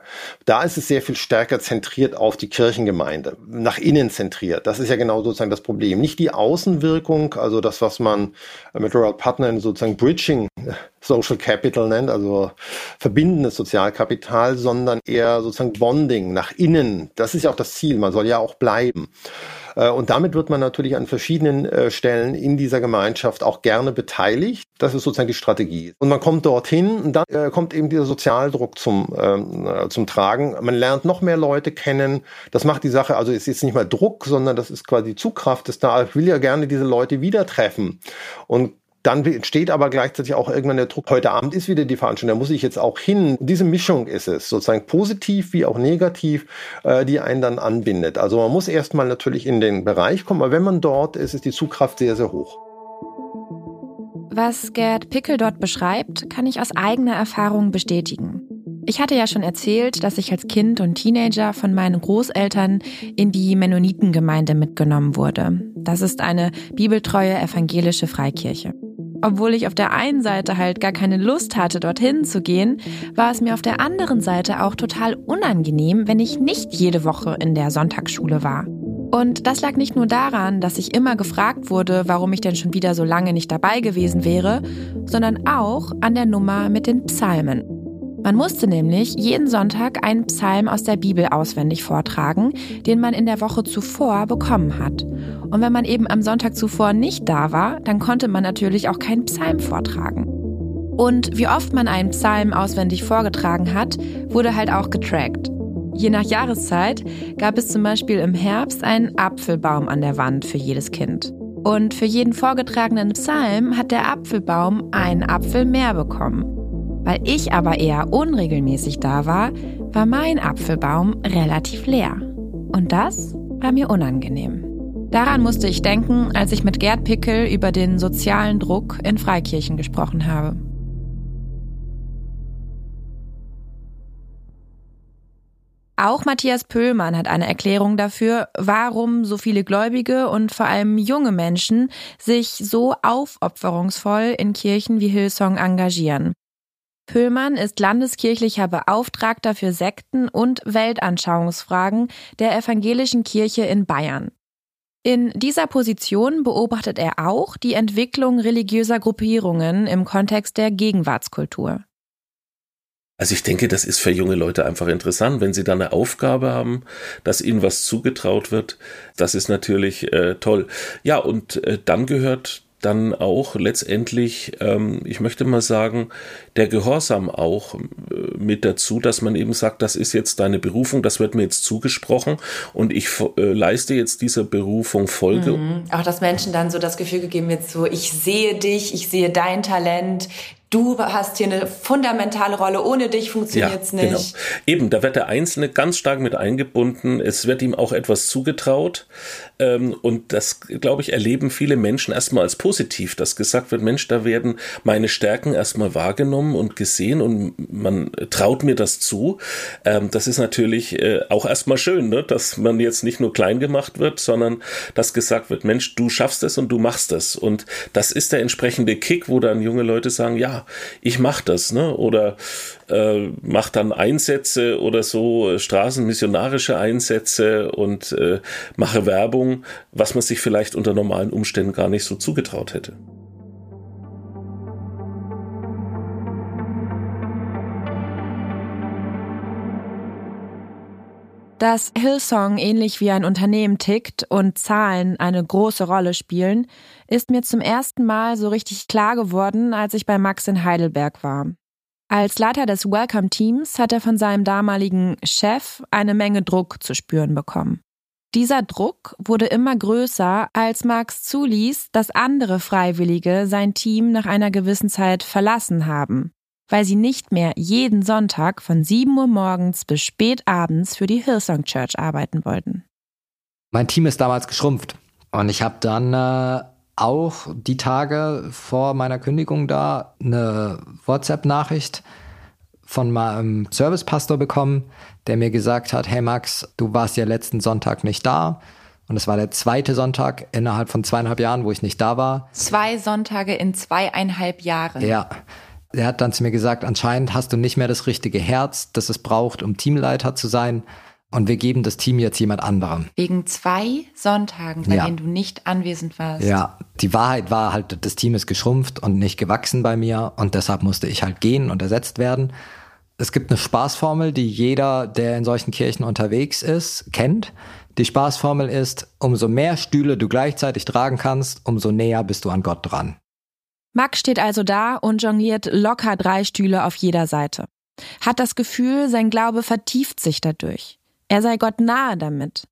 Da ist es sehr viel stärker zentriert auf die Kirchengemeinde, nach innen zentriert. Das ist ja genau sozusagen das Problem. Nicht die Außenwirkung, also das, was man mit Gerald Putnam sozusagen Bridging Social Capital nennt, also verbindendes Sozialkapital, sondern eher sozusagen Bonding nach innen. Das ist ja auch das Ziel. Man soll ja auch bleiben. Äh, und damit wird man natürlich an verschiedenen äh, Stellen in dieser Gemeinschaft auch gerne beteiligt. Das ist sozusagen die Strategie. Und man kommt dorthin und dann äh, kommt eben dieser Sozialdruck zum, ähm, zum Tragen. Man lernt noch mehr Leute kennen. Das macht die Sache, also es ist jetzt nicht mal Druck, sondern das ist quasi Zugkraft. Ich will ja gerne diese Leute wieder treffen. Und dann entsteht aber gleichzeitig auch irgendwann der Druck, heute Abend ist wieder die Veranstaltung, da muss ich jetzt auch hin. Diese Mischung ist es, sozusagen positiv wie auch negativ, äh, die einen dann anbindet. Also man muss erstmal natürlich in den Bereich kommen, aber wenn man dort ist, ist die Zugkraft sehr, sehr hoch. Was Gerd Pickel dort beschreibt, kann ich aus eigener Erfahrung bestätigen. Ich hatte ja schon erzählt, dass ich als Kind und Teenager von meinen Großeltern in die Mennonitengemeinde mitgenommen wurde. Das ist eine bibeltreue evangelische Freikirche. Obwohl ich auf der einen Seite halt gar keine Lust hatte, dorthin zu gehen, war es mir auf der anderen Seite auch total unangenehm, wenn ich nicht jede Woche in der Sonntagsschule war. Und das lag nicht nur daran, dass ich immer gefragt wurde, warum ich denn schon wieder so lange nicht dabei gewesen wäre, sondern auch an der Nummer mit den Psalmen. Man musste nämlich jeden Sonntag einen Psalm aus der Bibel auswendig vortragen, den man in der Woche zuvor bekommen hat. Und wenn man eben am Sonntag zuvor nicht da war, dann konnte man natürlich auch keinen Psalm vortragen. Und wie oft man einen Psalm auswendig vorgetragen hat, wurde halt auch getrackt. Je nach Jahreszeit gab es zum Beispiel im Herbst einen Apfelbaum an der Wand für jedes Kind. Und für jeden vorgetragenen Psalm hat der Apfelbaum einen Apfel mehr bekommen. Weil ich aber eher unregelmäßig da war, war mein Apfelbaum relativ leer. Und das war mir unangenehm. Daran musste ich denken, als ich mit Gerd Pickel über den sozialen Druck in Freikirchen gesprochen habe. Auch Matthias Pöhlmann hat eine Erklärung dafür, warum so viele Gläubige und vor allem junge Menschen sich so aufopferungsvoll in Kirchen wie Hillsong engagieren. Pöhlmann ist landeskirchlicher Beauftragter für Sekten und Weltanschauungsfragen der Evangelischen Kirche in Bayern. In dieser Position beobachtet er auch die Entwicklung religiöser Gruppierungen im Kontext der Gegenwartskultur. Also ich denke, das ist für junge Leute einfach interessant, wenn sie dann eine Aufgabe haben, dass ihnen was zugetraut wird. Das ist natürlich äh, toll. Ja, und äh, dann gehört dann auch letztendlich, ähm, ich möchte mal sagen, der Gehorsam auch äh, mit dazu, dass man eben sagt, das ist jetzt deine Berufung, das wird mir jetzt zugesprochen und ich äh, leiste jetzt dieser Berufung Folge. Mhm. Auch dass Menschen dann so das Gefühl gegeben wird, so ich sehe dich, ich sehe dein Talent, du hast hier eine fundamentale Rolle, ohne dich funktioniert es ja, nicht. Genau. Eben, da wird der Einzelne ganz stark mit eingebunden. Es wird ihm auch etwas zugetraut. Ähm, und das, glaube ich, erleben viele Menschen erstmal als positiv, dass gesagt wird, Mensch, da werden meine Stärken erstmal wahrgenommen und gesehen und man traut mir das zu. Ähm, das ist natürlich äh, auch erstmal schön, ne? dass man jetzt nicht nur klein gemacht wird, sondern dass gesagt wird, Mensch, du schaffst es und du machst es. Und das ist der entsprechende Kick, wo dann junge Leute sagen, ja, ich mache das, ne? Oder äh, mache dann Einsätze oder so, straßenmissionarische Einsätze und äh, mache Werbung, was man sich vielleicht unter normalen Umständen gar nicht so zugetraut hätte. Dass Hillsong ähnlich wie ein Unternehmen tickt und Zahlen eine große Rolle spielen, ist mir zum ersten Mal so richtig klar geworden, als ich bei Max in Heidelberg war. Als Leiter des Welcome Teams hat er von seinem damaligen Chef eine Menge Druck zu spüren bekommen. Dieser Druck wurde immer größer, als Max zuließ, dass andere Freiwillige sein Team nach einer gewissen Zeit verlassen haben weil sie nicht mehr jeden Sonntag von 7 Uhr morgens bis spät abends für die Hillsong Church arbeiten wollten. Mein Team ist damals geschrumpft und ich habe dann äh, auch die Tage vor meiner Kündigung da eine WhatsApp-Nachricht von meinem Servicepastor bekommen, der mir gesagt hat, hey Max, du warst ja letzten Sonntag nicht da. Und es war der zweite Sonntag innerhalb von zweieinhalb Jahren, wo ich nicht da war. Zwei Sonntage in zweieinhalb Jahren. Ja er hat dann zu mir gesagt, anscheinend hast du nicht mehr das richtige Herz, das es braucht, um Teamleiter zu sein. Und wir geben das Team jetzt jemand anderem. Wegen zwei Sonntagen, bei ja. denen du nicht anwesend warst. Ja, die Wahrheit war halt, das Team ist geschrumpft und nicht gewachsen bei mir und deshalb musste ich halt gehen und ersetzt werden. Es gibt eine Spaßformel, die jeder, der in solchen Kirchen unterwegs ist, kennt. Die Spaßformel ist, umso mehr Stühle du gleichzeitig tragen kannst, umso näher bist du an Gott dran. Max steht also da und jongliert locker drei Stühle auf jeder Seite. Hat das Gefühl, sein Glaube vertieft sich dadurch. Er sei Gott nahe damit.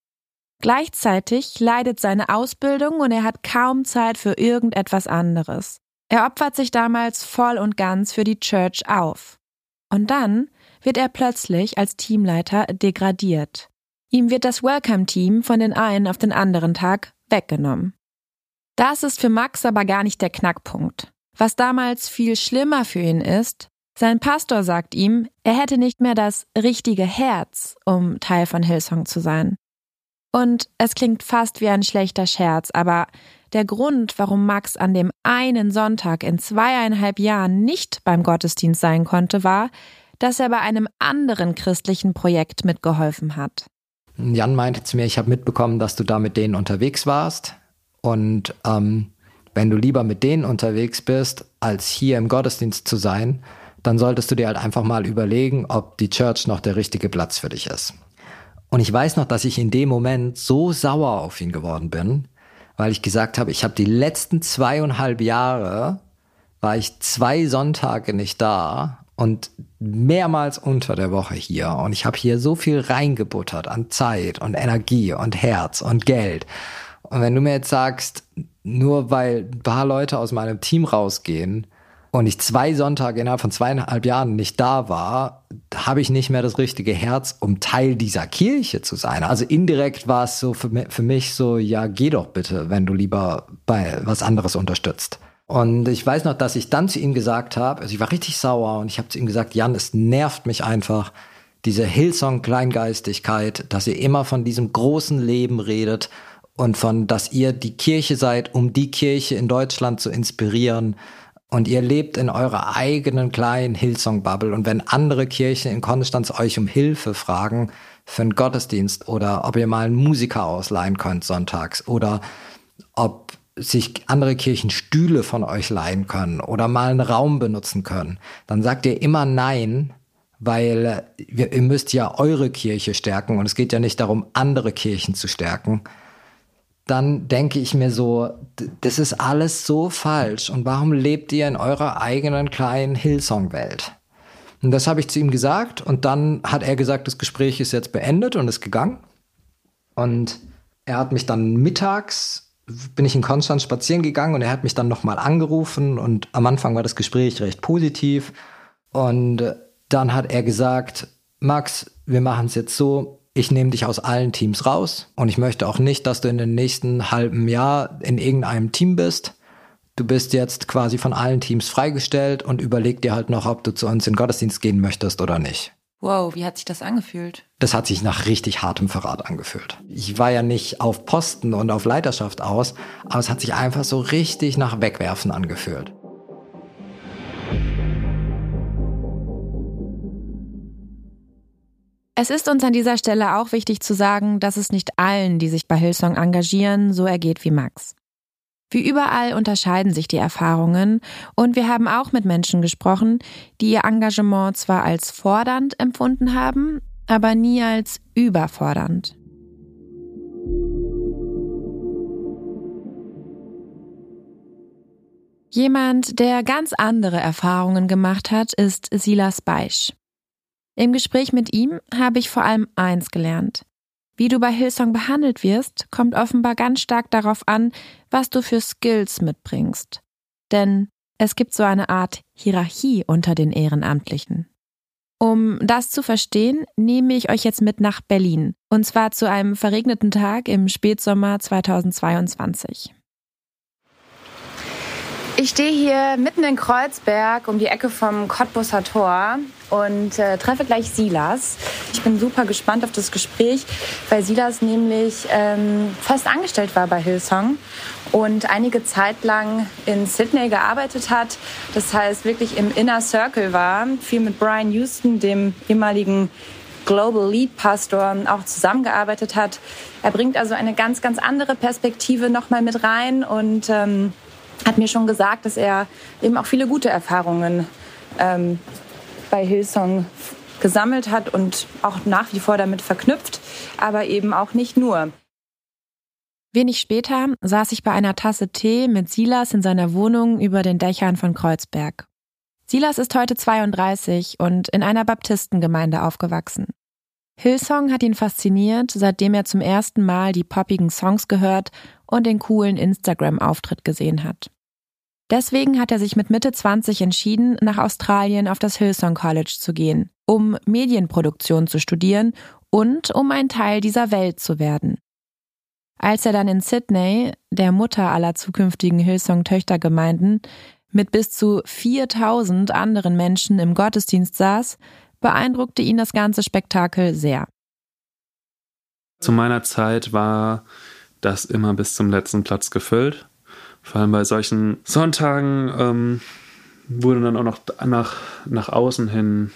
Gleichzeitig leidet seine Ausbildung und er hat kaum Zeit für irgendetwas anderes. Er opfert sich damals voll und ganz für die Church auf. Und dann wird er plötzlich als Teamleiter degradiert. Ihm wird das Welcome-Team von den einen auf den anderen Tag weggenommen. Das ist für Max aber gar nicht der Knackpunkt. Was damals viel schlimmer für ihn ist, sein Pastor sagt ihm, er hätte nicht mehr das richtige Herz, um Teil von Hillsong zu sein. Und es klingt fast wie ein schlechter Scherz, aber der Grund, warum Max an dem einen Sonntag in zweieinhalb Jahren nicht beim Gottesdienst sein konnte, war, dass er bei einem anderen christlichen Projekt mitgeholfen hat. Jan meinte zu mir, ich habe mitbekommen, dass du da mit denen unterwegs warst. Und ähm, wenn du lieber mit denen unterwegs bist, als hier im Gottesdienst zu sein, dann solltest du dir halt einfach mal überlegen, ob die Church noch der richtige Platz für dich ist. Und ich weiß noch, dass ich in dem Moment so sauer auf ihn geworden bin, weil ich gesagt habe, ich habe die letzten zweieinhalb Jahre, war ich zwei Sonntage nicht da und mehrmals unter der Woche hier. Und ich habe hier so viel reingebuttert an Zeit und Energie und Herz und Geld. Und wenn du mir jetzt sagst, nur weil ein paar Leute aus meinem Team rausgehen, und ich zwei Sonntage innerhalb von zweieinhalb Jahren nicht da war, habe ich nicht mehr das richtige Herz, um Teil dieser Kirche zu sein. Also indirekt war es so für, für mich so, ja, geh doch bitte, wenn du lieber bei was anderes unterstützt. Und ich weiß noch, dass ich dann zu ihm gesagt habe, also ich war richtig sauer und ich habe zu ihm gesagt, Jan, es nervt mich einfach, diese Hillsong-Kleingeistigkeit, dass ihr immer von diesem großen Leben redet und von, dass ihr die Kirche seid, um die Kirche in Deutschland zu inspirieren und ihr lebt in eurer eigenen kleinen Hillsong-Bubble. Und wenn andere Kirchen in Konstanz euch um Hilfe fragen für einen Gottesdienst oder ob ihr mal einen Musiker ausleihen könnt sonntags oder ob sich andere Kirchen Stühle von euch leihen können oder mal einen Raum benutzen können, dann sagt ihr immer Nein, weil ihr müsst ja eure Kirche stärken und es geht ja nicht darum, andere Kirchen zu stärken dann denke ich mir so, das ist alles so falsch. Und warum lebt ihr in eurer eigenen kleinen Hillsong-Welt? Und das habe ich zu ihm gesagt. Und dann hat er gesagt, das Gespräch ist jetzt beendet und ist gegangen. Und er hat mich dann mittags, bin ich in Konstanz spazieren gegangen und er hat mich dann nochmal angerufen. Und am Anfang war das Gespräch recht positiv. Und dann hat er gesagt, Max, wir machen es jetzt so, ich nehme dich aus allen Teams raus und ich möchte auch nicht, dass du in den nächsten halben Jahr in irgendeinem Team bist. Du bist jetzt quasi von allen Teams freigestellt und überleg dir halt noch, ob du zu uns in den Gottesdienst gehen möchtest oder nicht. Wow, wie hat sich das angefühlt? Das hat sich nach richtig hartem Verrat angefühlt. Ich war ja nicht auf Posten und auf Leiterschaft aus, aber es hat sich einfach so richtig nach Wegwerfen angefühlt. Es ist uns an dieser Stelle auch wichtig zu sagen, dass es nicht allen, die sich bei Hillsong engagieren, so ergeht wie Max. Wie überall unterscheiden sich die Erfahrungen und wir haben auch mit Menschen gesprochen, die ihr Engagement zwar als fordernd empfunden haben, aber nie als überfordernd. Jemand, der ganz andere Erfahrungen gemacht hat, ist Silas Beisch. Im Gespräch mit ihm habe ich vor allem eins gelernt. Wie du bei Hillsong behandelt wirst, kommt offenbar ganz stark darauf an, was du für Skills mitbringst. Denn es gibt so eine Art Hierarchie unter den Ehrenamtlichen. Um das zu verstehen, nehme ich euch jetzt mit nach Berlin, und zwar zu einem verregneten Tag im Spätsommer 2022. Ich stehe hier mitten in Kreuzberg um die Ecke vom Cottbusser Tor und äh, treffe gleich Silas. Ich bin super gespannt auf das Gespräch, weil Silas nämlich ähm, fest angestellt war bei Hillsong und einige Zeit lang in Sydney gearbeitet hat. Das heißt, wirklich im Inner Circle war, viel mit Brian Houston, dem ehemaligen Global Lead Pastor, auch zusammengearbeitet hat. Er bringt also eine ganz, ganz andere Perspektive nochmal mit rein und ähm, hat mir schon gesagt, dass er eben auch viele gute Erfahrungen ähm, bei Hillsong gesammelt hat und auch nach wie vor damit verknüpft, aber eben auch nicht nur. Wenig später saß ich bei einer Tasse Tee mit Silas in seiner Wohnung über den Dächern von Kreuzberg. Silas ist heute 32 und in einer Baptistengemeinde aufgewachsen. Hillsong hat ihn fasziniert, seitdem er zum ersten Mal die poppigen Songs gehört und den coolen Instagram-Auftritt gesehen hat. Deswegen hat er sich mit Mitte 20 entschieden, nach Australien auf das Hillsong College zu gehen, um Medienproduktion zu studieren und um ein Teil dieser Welt zu werden. Als er dann in Sydney, der Mutter aller zukünftigen Hillsong-Töchtergemeinden, mit bis zu 4000 anderen Menschen im Gottesdienst saß, beeindruckte ihn das ganze Spektakel sehr. Zu meiner Zeit war das immer bis zum letzten Platz gefüllt. Vor allem bei solchen Sonntagen ähm, wurden dann auch noch nach, nach außen hin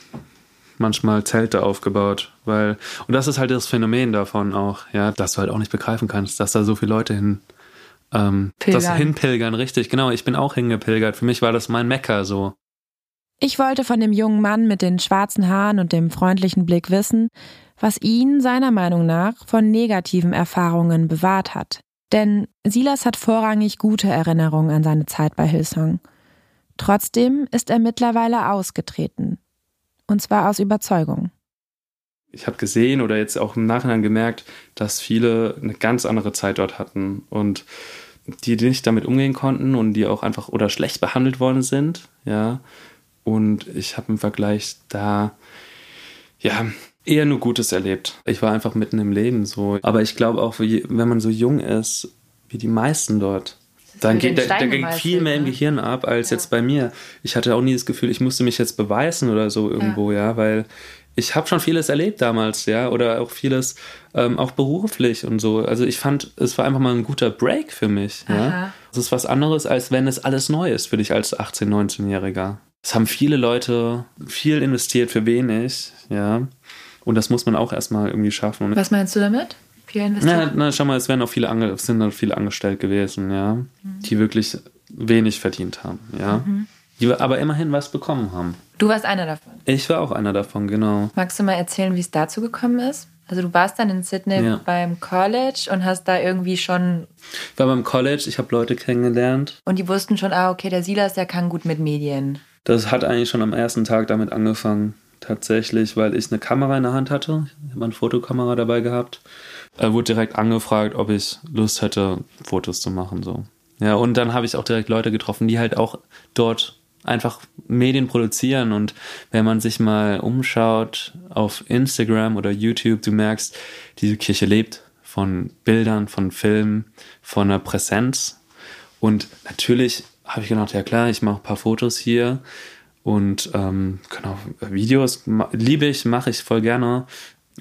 manchmal Zelte aufgebaut, weil und das ist halt das Phänomen davon auch, ja, dass du halt auch nicht begreifen kannst, dass da so viele Leute hin ähm, das hinpilgern, richtig, genau. Ich bin auch hingepilgert. Für mich war das mein Mecker so. Ich wollte von dem jungen Mann mit den schwarzen Haaren und dem freundlichen Blick wissen, was ihn seiner Meinung nach von negativen Erfahrungen bewahrt hat. Denn Silas hat vorrangig gute Erinnerungen an seine Zeit bei Hillsong. Trotzdem ist er mittlerweile ausgetreten. Und zwar aus Überzeugung. Ich habe gesehen oder jetzt auch im Nachhinein gemerkt, dass viele eine ganz andere Zeit dort hatten und die nicht damit umgehen konnten und die auch einfach oder schlecht behandelt worden sind, ja. Und ich habe im Vergleich da, ja, eher nur Gutes erlebt. Ich war einfach mitten im Leben so. Aber ich glaube auch, wenn man so jung ist, wie die meisten dort, dann geht, da, da geht viel mehr im ne? Gehirn ab als ja. jetzt bei mir. Ich hatte auch nie das Gefühl, ich musste mich jetzt beweisen oder so irgendwo, ja, ja weil ich habe schon vieles erlebt damals, ja, oder auch vieles ähm, auch beruflich und so. Also ich fand, es war einfach mal ein guter Break für mich, ja. Es ist was anderes, als wenn es alles neu ist für dich als 18-, 19-Jähriger. Es haben viele Leute viel investiert für wenig, ja. Und das muss man auch erstmal irgendwie schaffen. Was meinst du damit? Viel investiert? Na, na, schau mal, es werden auch viele, Ange sind dann viele angestellt gewesen, ja, mhm. die wirklich wenig verdient haben, ja. Mhm. Die aber immerhin was bekommen haben. Du warst einer davon. Ich war auch einer davon, genau. Magst du mal erzählen, wie es dazu gekommen ist? Also du warst dann in Sydney ja. beim College und hast da irgendwie schon. Ich war beim College, ich habe Leute kennengelernt. Und die wussten schon, ah, okay, der Silas, der kann gut mit Medien. Das hat eigentlich schon am ersten Tag damit angefangen, tatsächlich, weil ich eine Kamera in der Hand hatte. Ich habe eine Fotokamera dabei gehabt. Er wurde direkt angefragt, ob ich Lust hätte, Fotos zu machen. So. Ja, und dann habe ich auch direkt Leute getroffen, die halt auch dort einfach Medien produzieren. Und wenn man sich mal umschaut auf Instagram oder YouTube, du merkst, diese Kirche lebt von Bildern, von Filmen, von einer Präsenz. Und natürlich habe ich gedacht, ja klar, ich mache ein paar Fotos hier und ähm, genau, Videos liebe ich, mache ich voll gerne.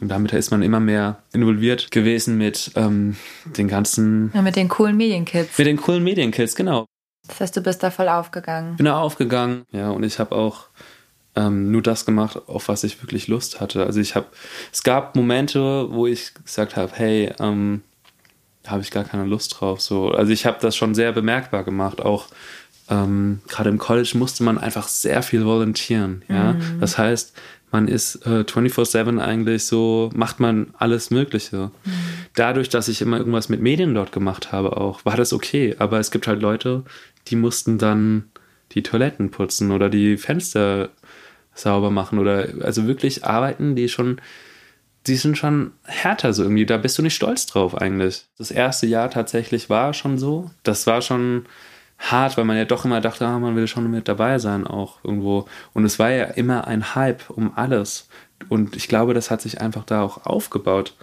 Und damit ist man immer mehr involviert gewesen mit ähm, den ganzen. Ja, mit den coolen Medienkids. Mit den coolen Medienkids, genau. Das heißt, du bist da voll aufgegangen. Bin da aufgegangen, ja, und ich habe auch ähm, nur das gemacht, auf was ich wirklich Lust hatte. Also ich habe, es gab Momente, wo ich gesagt habe, hey, ähm, habe ich gar keine Lust drauf. So, also ich habe das schon sehr bemerkbar gemacht. Auch ähm, gerade im College musste man einfach sehr viel volontieren. Ja, mhm. das heißt, man ist äh, 24/7 eigentlich so, macht man alles Mögliche. Mhm. Dadurch, dass ich immer irgendwas mit Medien dort gemacht habe, auch war das okay. Aber es gibt halt Leute, die mussten dann die Toiletten putzen oder die Fenster sauber machen oder also wirklich arbeiten, die schon die sind schon härter so irgendwie. Da bist du nicht stolz drauf eigentlich. Das erste Jahr tatsächlich war schon so. Das war schon hart, weil man ja doch immer dachte, ah, man will schon mit dabei sein auch irgendwo. Und es war ja immer ein Hype um alles. Und ich glaube, das hat sich einfach da auch aufgebaut.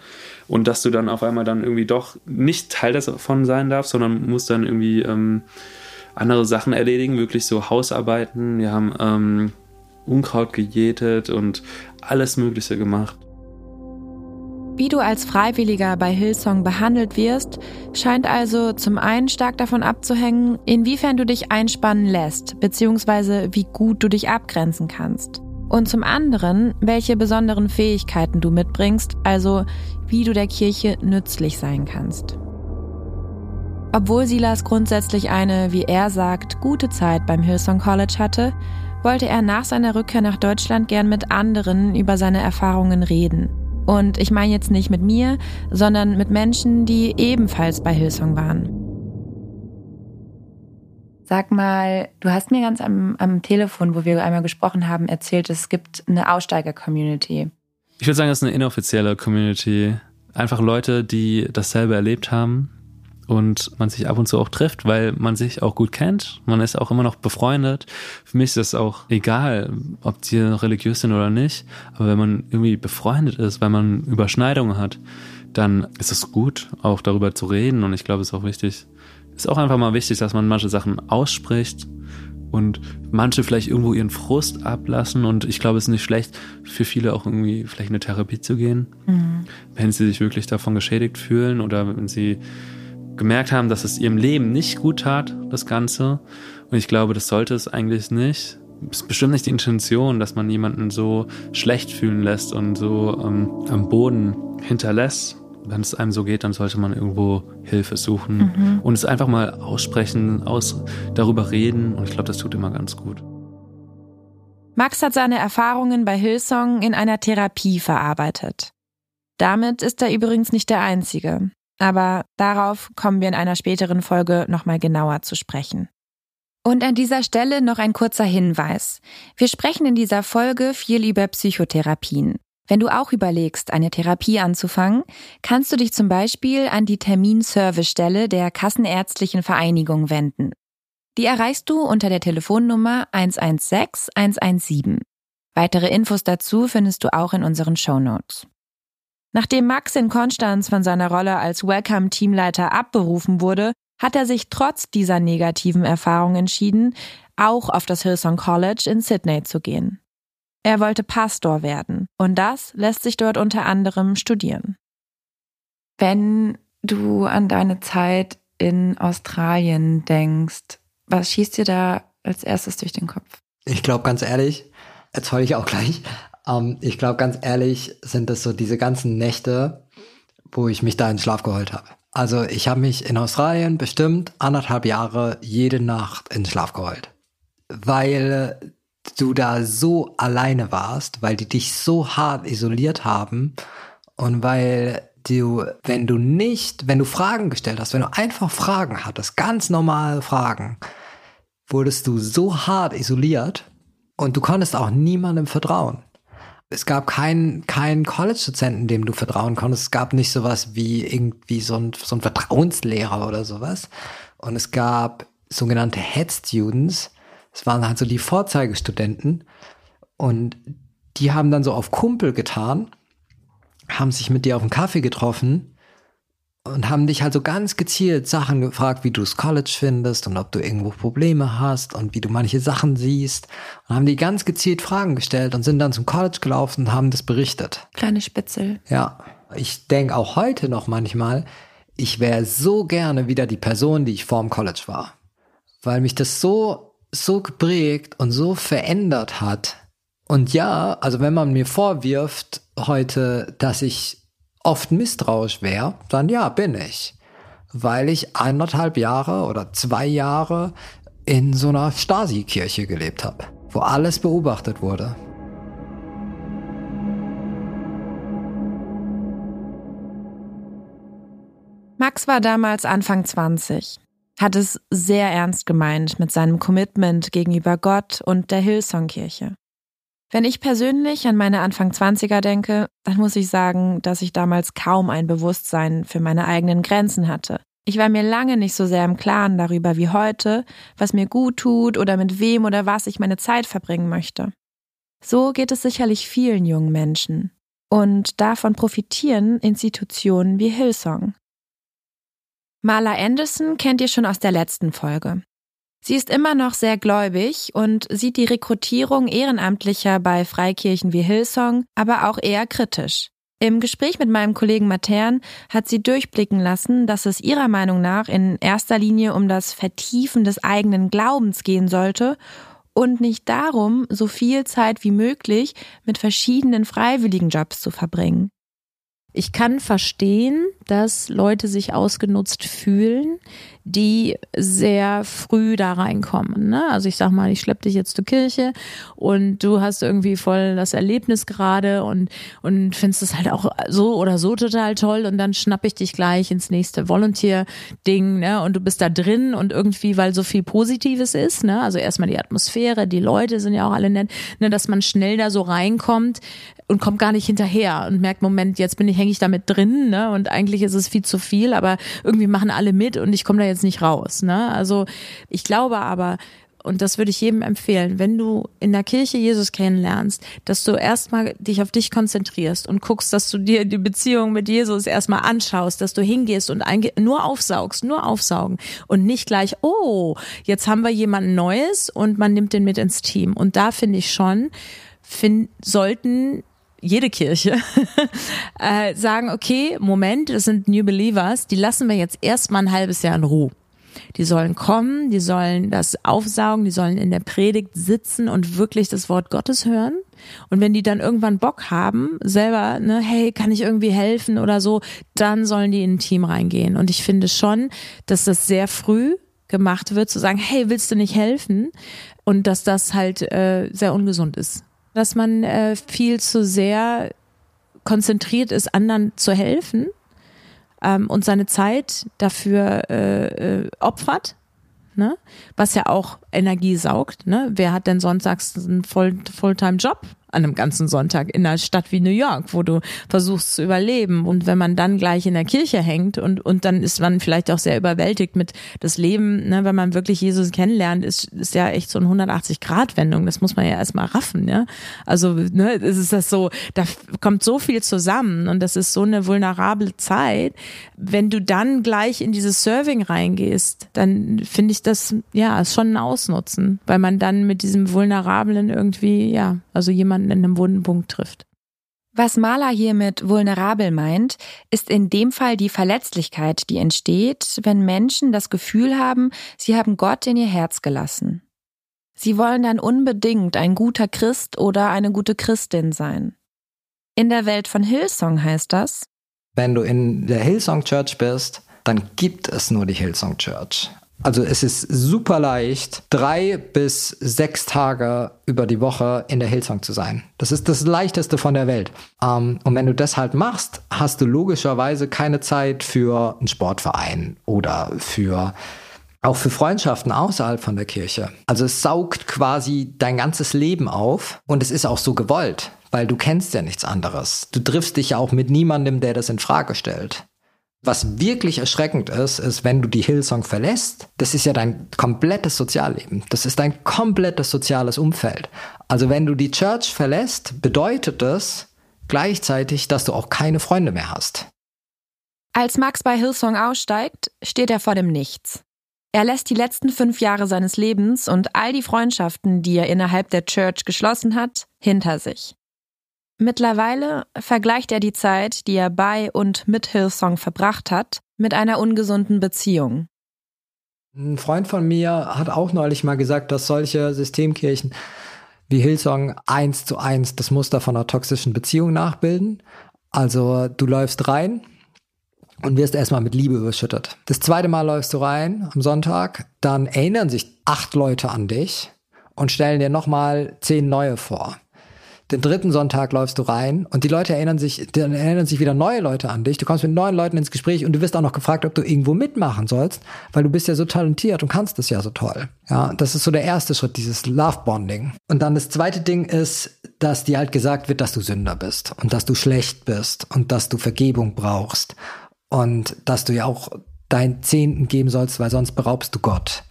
Und dass du dann auf einmal dann irgendwie doch nicht Teil davon sein darfst, sondern musst dann irgendwie ähm, andere Sachen erledigen, wirklich so Hausarbeiten. Wir haben ähm, Unkraut gejätet und alles Mögliche gemacht. Wie du als Freiwilliger bei Hillsong behandelt wirst, scheint also zum einen stark davon abzuhängen, inwiefern du dich einspannen lässt, beziehungsweise wie gut du dich abgrenzen kannst. Und zum anderen, welche besonderen Fähigkeiten du mitbringst, also wie du der Kirche nützlich sein kannst. Obwohl Silas grundsätzlich eine, wie er sagt, gute Zeit beim Hillsong College hatte, wollte er nach seiner Rückkehr nach Deutschland gern mit anderen über seine Erfahrungen reden. Und ich meine jetzt nicht mit mir, sondern mit Menschen, die ebenfalls bei Hillsong waren. Sag mal, du hast mir ganz am, am Telefon, wo wir einmal gesprochen haben, erzählt, es gibt eine Aussteiger-Community. Ich würde sagen, es ist eine inoffizielle Community. Einfach Leute, die dasselbe erlebt haben, und man sich ab und zu auch trifft, weil man sich auch gut kennt. Man ist auch immer noch befreundet. Für mich ist das auch egal, ob die religiös sind oder nicht. Aber wenn man irgendwie befreundet ist, weil man Überschneidungen hat, dann ist es gut, auch darüber zu reden. Und ich glaube, es ist auch wichtig, ist auch einfach mal wichtig, dass man manche Sachen ausspricht und manche vielleicht irgendwo ihren Frust ablassen. Und ich glaube, es ist nicht schlecht, für viele auch irgendwie vielleicht eine Therapie zu gehen, mhm. wenn sie sich wirklich davon geschädigt fühlen oder wenn sie gemerkt haben, dass es ihrem Leben nicht gut tat, das Ganze. Und ich glaube, das sollte es eigentlich nicht. Es ist bestimmt nicht die Intention, dass man jemanden so schlecht fühlen lässt und so ähm, am Boden hinterlässt. Wenn es einem so geht, dann sollte man irgendwo Hilfe suchen mhm. und es einfach mal aussprechen, aus, darüber reden. Und ich glaube, das tut immer ganz gut. Max hat seine Erfahrungen bei Hillsong in einer Therapie verarbeitet. Damit ist er übrigens nicht der Einzige. Aber darauf kommen wir in einer späteren Folge nochmal genauer zu sprechen. Und an dieser Stelle noch ein kurzer Hinweis. Wir sprechen in dieser Folge viel über Psychotherapien. Wenn du auch überlegst, eine Therapie anzufangen, kannst du dich zum Beispiel an die Terminservicestelle der Kassenärztlichen Vereinigung wenden. Die erreichst du unter der Telefonnummer 116 117. Weitere Infos dazu findest du auch in unseren Show Notes. Nachdem Max in Konstanz von seiner Rolle als Welcome-Teamleiter abberufen wurde, hat er sich trotz dieser negativen Erfahrung entschieden, auch auf das Hillsong College in Sydney zu gehen. Er wollte Pastor werden und das lässt sich dort unter anderem studieren. Wenn du an deine Zeit in Australien denkst, was schießt dir da als erstes durch den Kopf? Ich glaube ganz ehrlich, jetzt heule ich auch gleich, ähm, ich glaube, ganz ehrlich, sind es so diese ganzen Nächte, wo ich mich da in Schlaf geheult habe. Also ich habe mich in Australien bestimmt anderthalb Jahre jede Nacht in Schlaf geheult. Weil du da so alleine warst, weil die dich so hart isoliert haben und weil du, wenn du nicht, wenn du Fragen gestellt hast, wenn du einfach Fragen hattest, ganz normale Fragen, wurdest du so hart isoliert und du konntest auch niemandem vertrauen es gab keinen keinen College-Dozenten, dem du vertrauen konntest. Es gab nicht sowas wie irgendwie so ein, so ein Vertrauenslehrer oder sowas. Und es gab sogenannte Head Students. Es waren halt so die Vorzeigestudenten. Und die haben dann so auf Kumpel getan, haben sich mit dir auf einen Kaffee getroffen und haben dich halt so ganz gezielt Sachen gefragt, wie du das College findest und ob du irgendwo Probleme hast und wie du manche Sachen siehst. Und haben die ganz gezielt Fragen gestellt und sind dann zum College gelaufen und haben das berichtet. Kleine Spitzel. Ja. Ich denke auch heute noch manchmal, ich wäre so gerne wieder die Person, die ich vorm College war. Weil mich das so, so geprägt und so verändert hat. Und ja, also wenn man mir vorwirft heute, dass ich oft misstrauisch wäre, dann ja, bin ich. Weil ich anderthalb Jahre oder zwei Jahre in so einer Stasi-Kirche gelebt habe, wo alles beobachtet wurde. Max war damals Anfang 20, hat es sehr ernst gemeint mit seinem Commitment gegenüber Gott und der Hillsong-Kirche. Wenn ich persönlich an meine Anfang 20er denke, dann muss ich sagen, dass ich damals kaum ein Bewusstsein für meine eigenen Grenzen hatte. Ich war mir lange nicht so sehr im Klaren darüber wie heute, was mir gut tut oder mit wem oder was ich meine Zeit verbringen möchte. So geht es sicherlich vielen jungen Menschen. Und davon profitieren Institutionen wie Hillsong. Marla Anderson kennt ihr schon aus der letzten Folge. Sie ist immer noch sehr gläubig und sieht die Rekrutierung Ehrenamtlicher bei Freikirchen wie Hillsong aber auch eher kritisch. Im Gespräch mit meinem Kollegen Matern hat sie durchblicken lassen, dass es ihrer Meinung nach in erster Linie um das Vertiefen des eigenen Glaubens gehen sollte und nicht darum, so viel Zeit wie möglich mit verschiedenen Freiwilligenjobs zu verbringen. Ich kann verstehen, dass Leute sich ausgenutzt fühlen, die sehr früh da reinkommen. Ne? Also ich sag mal, ich schlepp dich jetzt zur Kirche und du hast irgendwie voll das Erlebnis gerade und, und findest es halt auch so oder so total toll und dann schnapp ich dich gleich ins nächste Volunteer-Ding ne? und du bist da drin und irgendwie, weil so viel Positives ist, ne? also erstmal die Atmosphäre, die Leute sind ja auch alle nett, ne? dass man schnell da so reinkommt und kommt gar nicht hinterher und merkt, Moment, jetzt bin ich, hänge ich damit drin ne? und eigentlich ist es viel zu viel, aber irgendwie machen alle mit und ich komme da jetzt nicht raus. Ne? Also ich glaube aber, und das würde ich jedem empfehlen, wenn du in der Kirche Jesus kennenlernst, dass du erstmal dich auf dich konzentrierst und guckst, dass du dir die Beziehung mit Jesus erstmal anschaust, dass du hingehst und nur aufsaugst, nur aufsaugen und nicht gleich, oh, jetzt haben wir jemanden Neues und man nimmt den mit ins Team. Und da finde ich schon, find, sollten jede Kirche äh, sagen, okay, Moment, das sind New Believers, die lassen wir jetzt erstmal ein halbes Jahr in Ruhe. Die sollen kommen, die sollen das aufsaugen, die sollen in der Predigt sitzen und wirklich das Wort Gottes hören. Und wenn die dann irgendwann Bock haben, selber, ne, hey, kann ich irgendwie helfen oder so, dann sollen die in ein Team reingehen. Und ich finde schon, dass das sehr früh gemacht wird, zu sagen, hey, willst du nicht helfen? Und dass das halt äh, sehr ungesund ist. Dass man äh, viel zu sehr konzentriert ist, anderen zu helfen ähm, und seine Zeit dafür äh, äh, opfert, ne? was ja auch Energie saugt. Ne? Wer hat denn sonntags einen Voll Fulltime-Job? An einem ganzen Sonntag in einer Stadt wie New York, wo du versuchst zu überleben. Und wenn man dann gleich in der Kirche hängt und, und dann ist man vielleicht auch sehr überwältigt mit das Leben, ne, wenn man wirklich Jesus kennenlernt, ist, ist ja echt so eine 180-Grad-Wendung. Das muss man ja erstmal raffen, ja. Also, ne, es ist das so, da kommt so viel zusammen und das ist so eine vulnerable Zeit. Wenn du dann gleich in dieses Serving reingehst, dann finde ich das, ja, ist schon ein Ausnutzen, weil man dann mit diesem Vulnerablen irgendwie, ja, also jemand jemanden in einem wunden Punkt trifft. Was Maler hier mit vulnerabel meint, ist in dem Fall die Verletzlichkeit, die entsteht, wenn Menschen das Gefühl haben, sie haben Gott in ihr Herz gelassen. Sie wollen dann unbedingt ein guter Christ oder eine gute Christin sein. In der Welt von Hillsong heißt das, wenn du in der Hillsong Church bist, dann gibt es nur die Hillsong Church. Also es ist super leicht, drei bis sechs Tage über die Woche in der Hillsong zu sein. Das ist das leichteste von der Welt. Ähm, und wenn du das halt machst, hast du logischerweise keine Zeit für einen Sportverein oder für auch für Freundschaften außerhalb von der Kirche. Also es saugt quasi dein ganzes Leben auf und es ist auch so gewollt, weil du kennst ja nichts anderes. Du triffst dich ja auch mit niemandem, der das in Frage stellt. Was wirklich erschreckend ist, ist, wenn du die Hillsong verlässt, das ist ja dein komplettes Sozialleben. Das ist dein komplettes soziales Umfeld. Also wenn du die Church verlässt, bedeutet das gleichzeitig, dass du auch keine Freunde mehr hast. Als Max bei Hillsong aussteigt, steht er vor dem Nichts. Er lässt die letzten fünf Jahre seines Lebens und all die Freundschaften, die er innerhalb der Church geschlossen hat, hinter sich. Mittlerweile vergleicht er die Zeit, die er bei und mit Hillsong verbracht hat, mit einer ungesunden Beziehung. Ein Freund von mir hat auch neulich mal gesagt, dass solche Systemkirchen wie Hillsong eins zu eins das Muster von einer toxischen Beziehung nachbilden. Also du läufst rein und wirst erstmal mit Liebe überschüttet. Das zweite Mal läufst du rein am Sonntag, dann erinnern sich acht Leute an dich und stellen dir nochmal zehn neue vor. Den dritten Sonntag läufst du rein und die Leute erinnern sich, dann erinnern sich wieder neue Leute an dich. Du kommst mit neuen Leuten ins Gespräch und du wirst auch noch gefragt, ob du irgendwo mitmachen sollst, weil du bist ja so talentiert und kannst es ja so toll. Ja, das ist so der erste Schritt, dieses Love Bonding. Und dann das zweite Ding ist, dass dir halt gesagt wird, dass du Sünder bist und dass du schlecht bist und dass du Vergebung brauchst und dass du ja auch deinen Zehnten geben sollst, weil sonst beraubst du Gott.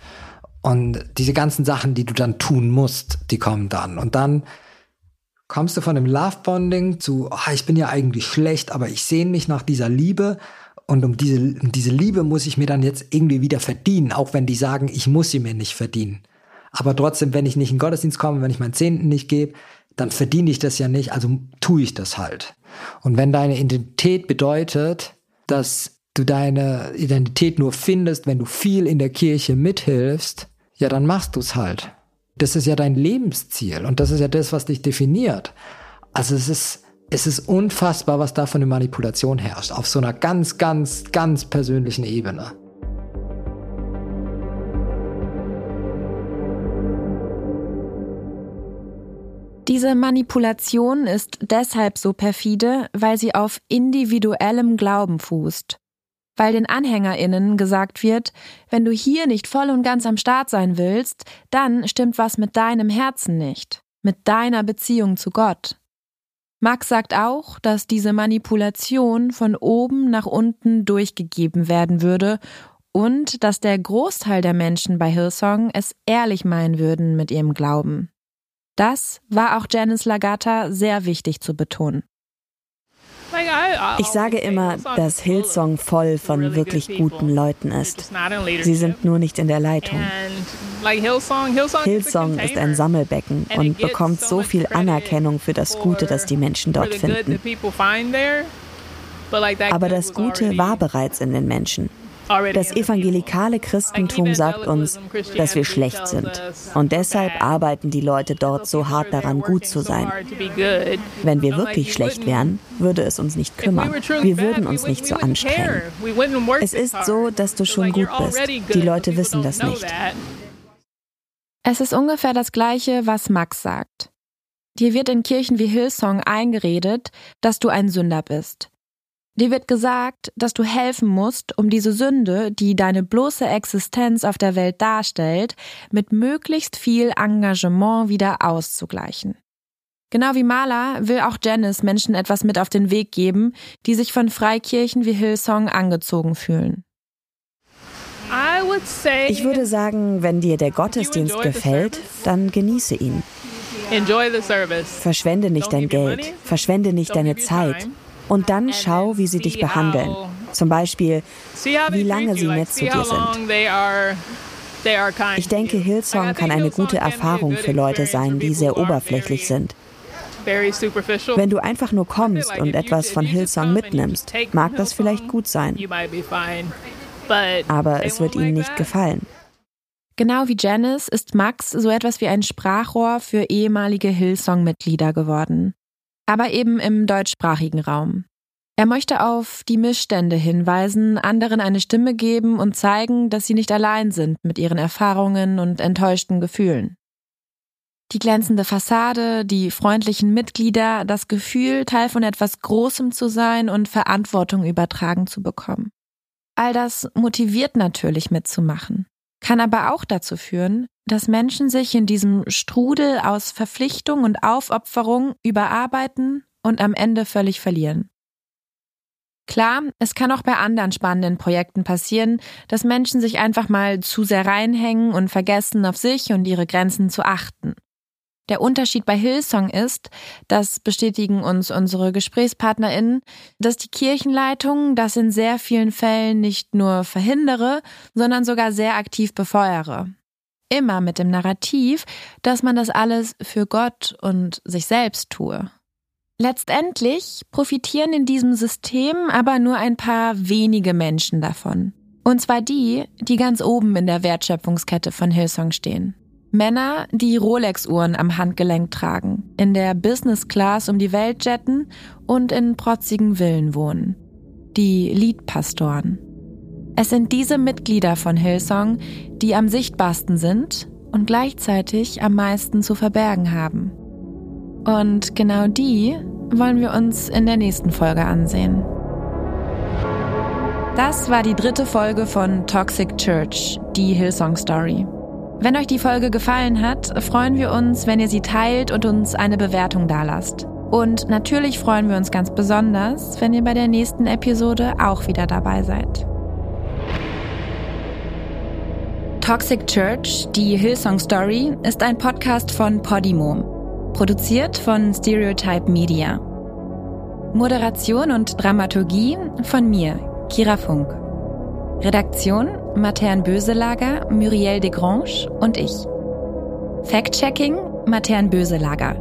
Und diese ganzen Sachen, die du dann tun musst, die kommen dann. Und dann kommst du von dem Love-Bonding zu, oh, ich bin ja eigentlich schlecht, aber ich sehne mich nach dieser Liebe. Und um diese, um diese Liebe muss ich mir dann jetzt irgendwie wieder verdienen, auch wenn die sagen, ich muss sie mir nicht verdienen. Aber trotzdem, wenn ich nicht in den Gottesdienst komme, wenn ich meinen Zehnten nicht gebe, dann verdiene ich das ja nicht, also tue ich das halt. Und wenn deine Identität bedeutet, dass du deine Identität nur findest, wenn du viel in der Kirche mithilfst, ja, dann machst du es halt. Das ist ja dein Lebensziel und das ist ja das, was dich definiert. Also es ist, es ist unfassbar, was da für eine Manipulation herrscht, auf so einer ganz, ganz, ganz persönlichen Ebene. Diese Manipulation ist deshalb so perfide, weil sie auf individuellem Glauben fußt weil den AnhängerInnen gesagt wird, wenn du hier nicht voll und ganz am Start sein willst, dann stimmt was mit deinem Herzen nicht, mit deiner Beziehung zu Gott. Max sagt auch, dass diese Manipulation von oben nach unten durchgegeben werden würde und dass der Großteil der Menschen bei Hillsong es ehrlich meinen würden mit ihrem Glauben. Das war auch Janice Lagata sehr wichtig zu betonen. Ich sage immer, dass Hillsong voll von wirklich guten Leuten ist. Sie sind nur nicht in der Leitung. Hillsong ist ein Sammelbecken und bekommt so viel Anerkennung für das Gute, das die Menschen dort finden. Aber das Gute war bereits in den Menschen. Das evangelikale Christentum sagt uns, dass wir schlecht sind. Und deshalb arbeiten die Leute dort so hart daran, gut zu sein. Wenn wir wirklich schlecht wären, würde es uns nicht kümmern. Wir würden uns nicht so anstrengen. Es ist so, dass du schon gut bist. Die Leute wissen das nicht. Es ist ungefähr das Gleiche, was Max sagt. Dir wird in Kirchen wie Hillsong eingeredet, dass du ein Sünder bist. Dir wird gesagt, dass du helfen musst, um diese Sünde, die deine bloße Existenz auf der Welt darstellt, mit möglichst viel Engagement wieder auszugleichen. Genau wie Maler will auch Janice Menschen etwas mit auf den Weg geben, die sich von Freikirchen wie Hillsong angezogen fühlen. Ich würde sagen, wenn dir der Gottesdienst gefällt, dann genieße ihn. Verschwende nicht dein Geld, verschwende nicht deine Zeit, und dann schau, wie sie dich behandeln. Zum Beispiel, wie lange sie nett zu dir sind. Ich denke, Hillsong kann eine gute Erfahrung für Leute sein, die sehr oberflächlich sind. Wenn du einfach nur kommst und etwas von Hillsong mitnimmst, mag das vielleicht gut sein. Aber es wird ihnen nicht gefallen. Genau wie Janice ist Max so etwas wie ein Sprachrohr für ehemalige Hillsong-Mitglieder geworden aber eben im deutschsprachigen Raum. Er möchte auf die Missstände hinweisen, anderen eine Stimme geben und zeigen, dass sie nicht allein sind mit ihren Erfahrungen und enttäuschten Gefühlen. Die glänzende Fassade, die freundlichen Mitglieder, das Gefühl, Teil von etwas Großem zu sein und Verantwortung übertragen zu bekommen. All das motiviert natürlich mitzumachen, kann aber auch dazu führen, dass Menschen sich in diesem Strudel aus Verpflichtung und Aufopferung überarbeiten und am Ende völlig verlieren. Klar, es kann auch bei anderen spannenden Projekten passieren, dass Menschen sich einfach mal zu sehr reinhängen und vergessen, auf sich und ihre Grenzen zu achten. Der Unterschied bei Hillsong ist, das bestätigen uns unsere GesprächspartnerInnen, dass die Kirchenleitung das in sehr vielen Fällen nicht nur verhindere, sondern sogar sehr aktiv befeuere immer mit dem Narrativ, dass man das alles für Gott und sich selbst tue. Letztendlich profitieren in diesem System aber nur ein paar wenige Menschen davon. Und zwar die, die ganz oben in der Wertschöpfungskette von Hillsong stehen. Männer, die Rolex-Uhren am Handgelenk tragen, in der Business Class um die Welt jetten und in protzigen Villen wohnen. Die Liedpastoren. Es sind diese Mitglieder von Hillsong, die am sichtbarsten sind und gleichzeitig am meisten zu verbergen haben. Und genau die wollen wir uns in der nächsten Folge ansehen. Das war die dritte Folge von Toxic Church, die Hillsong Story. Wenn euch die Folge gefallen hat, freuen wir uns, wenn ihr sie teilt und uns eine Bewertung dalasst. Und natürlich freuen wir uns ganz besonders, wenn ihr bei der nächsten Episode auch wieder dabei seid. Toxic Church, die Hillsong Story, ist ein Podcast von Podimo, produziert von Stereotype Media. Moderation und Dramaturgie von mir, Kira Funk. Redaktion Matern Böselager, Muriel Desgrange und ich. Fact-Checking Matern Böselager.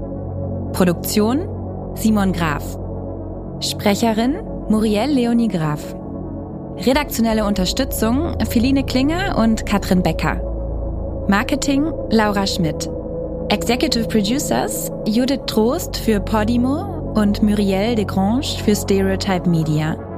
Produktion Simon Graf. Sprecherin Muriel Leonie Graf. Redaktionelle Unterstützung Feline Klinger und Katrin Becker. Marketing Laura Schmidt. Executive Producers Judith Trost für Podimo und Muriel Desgrange für Stereotype Media.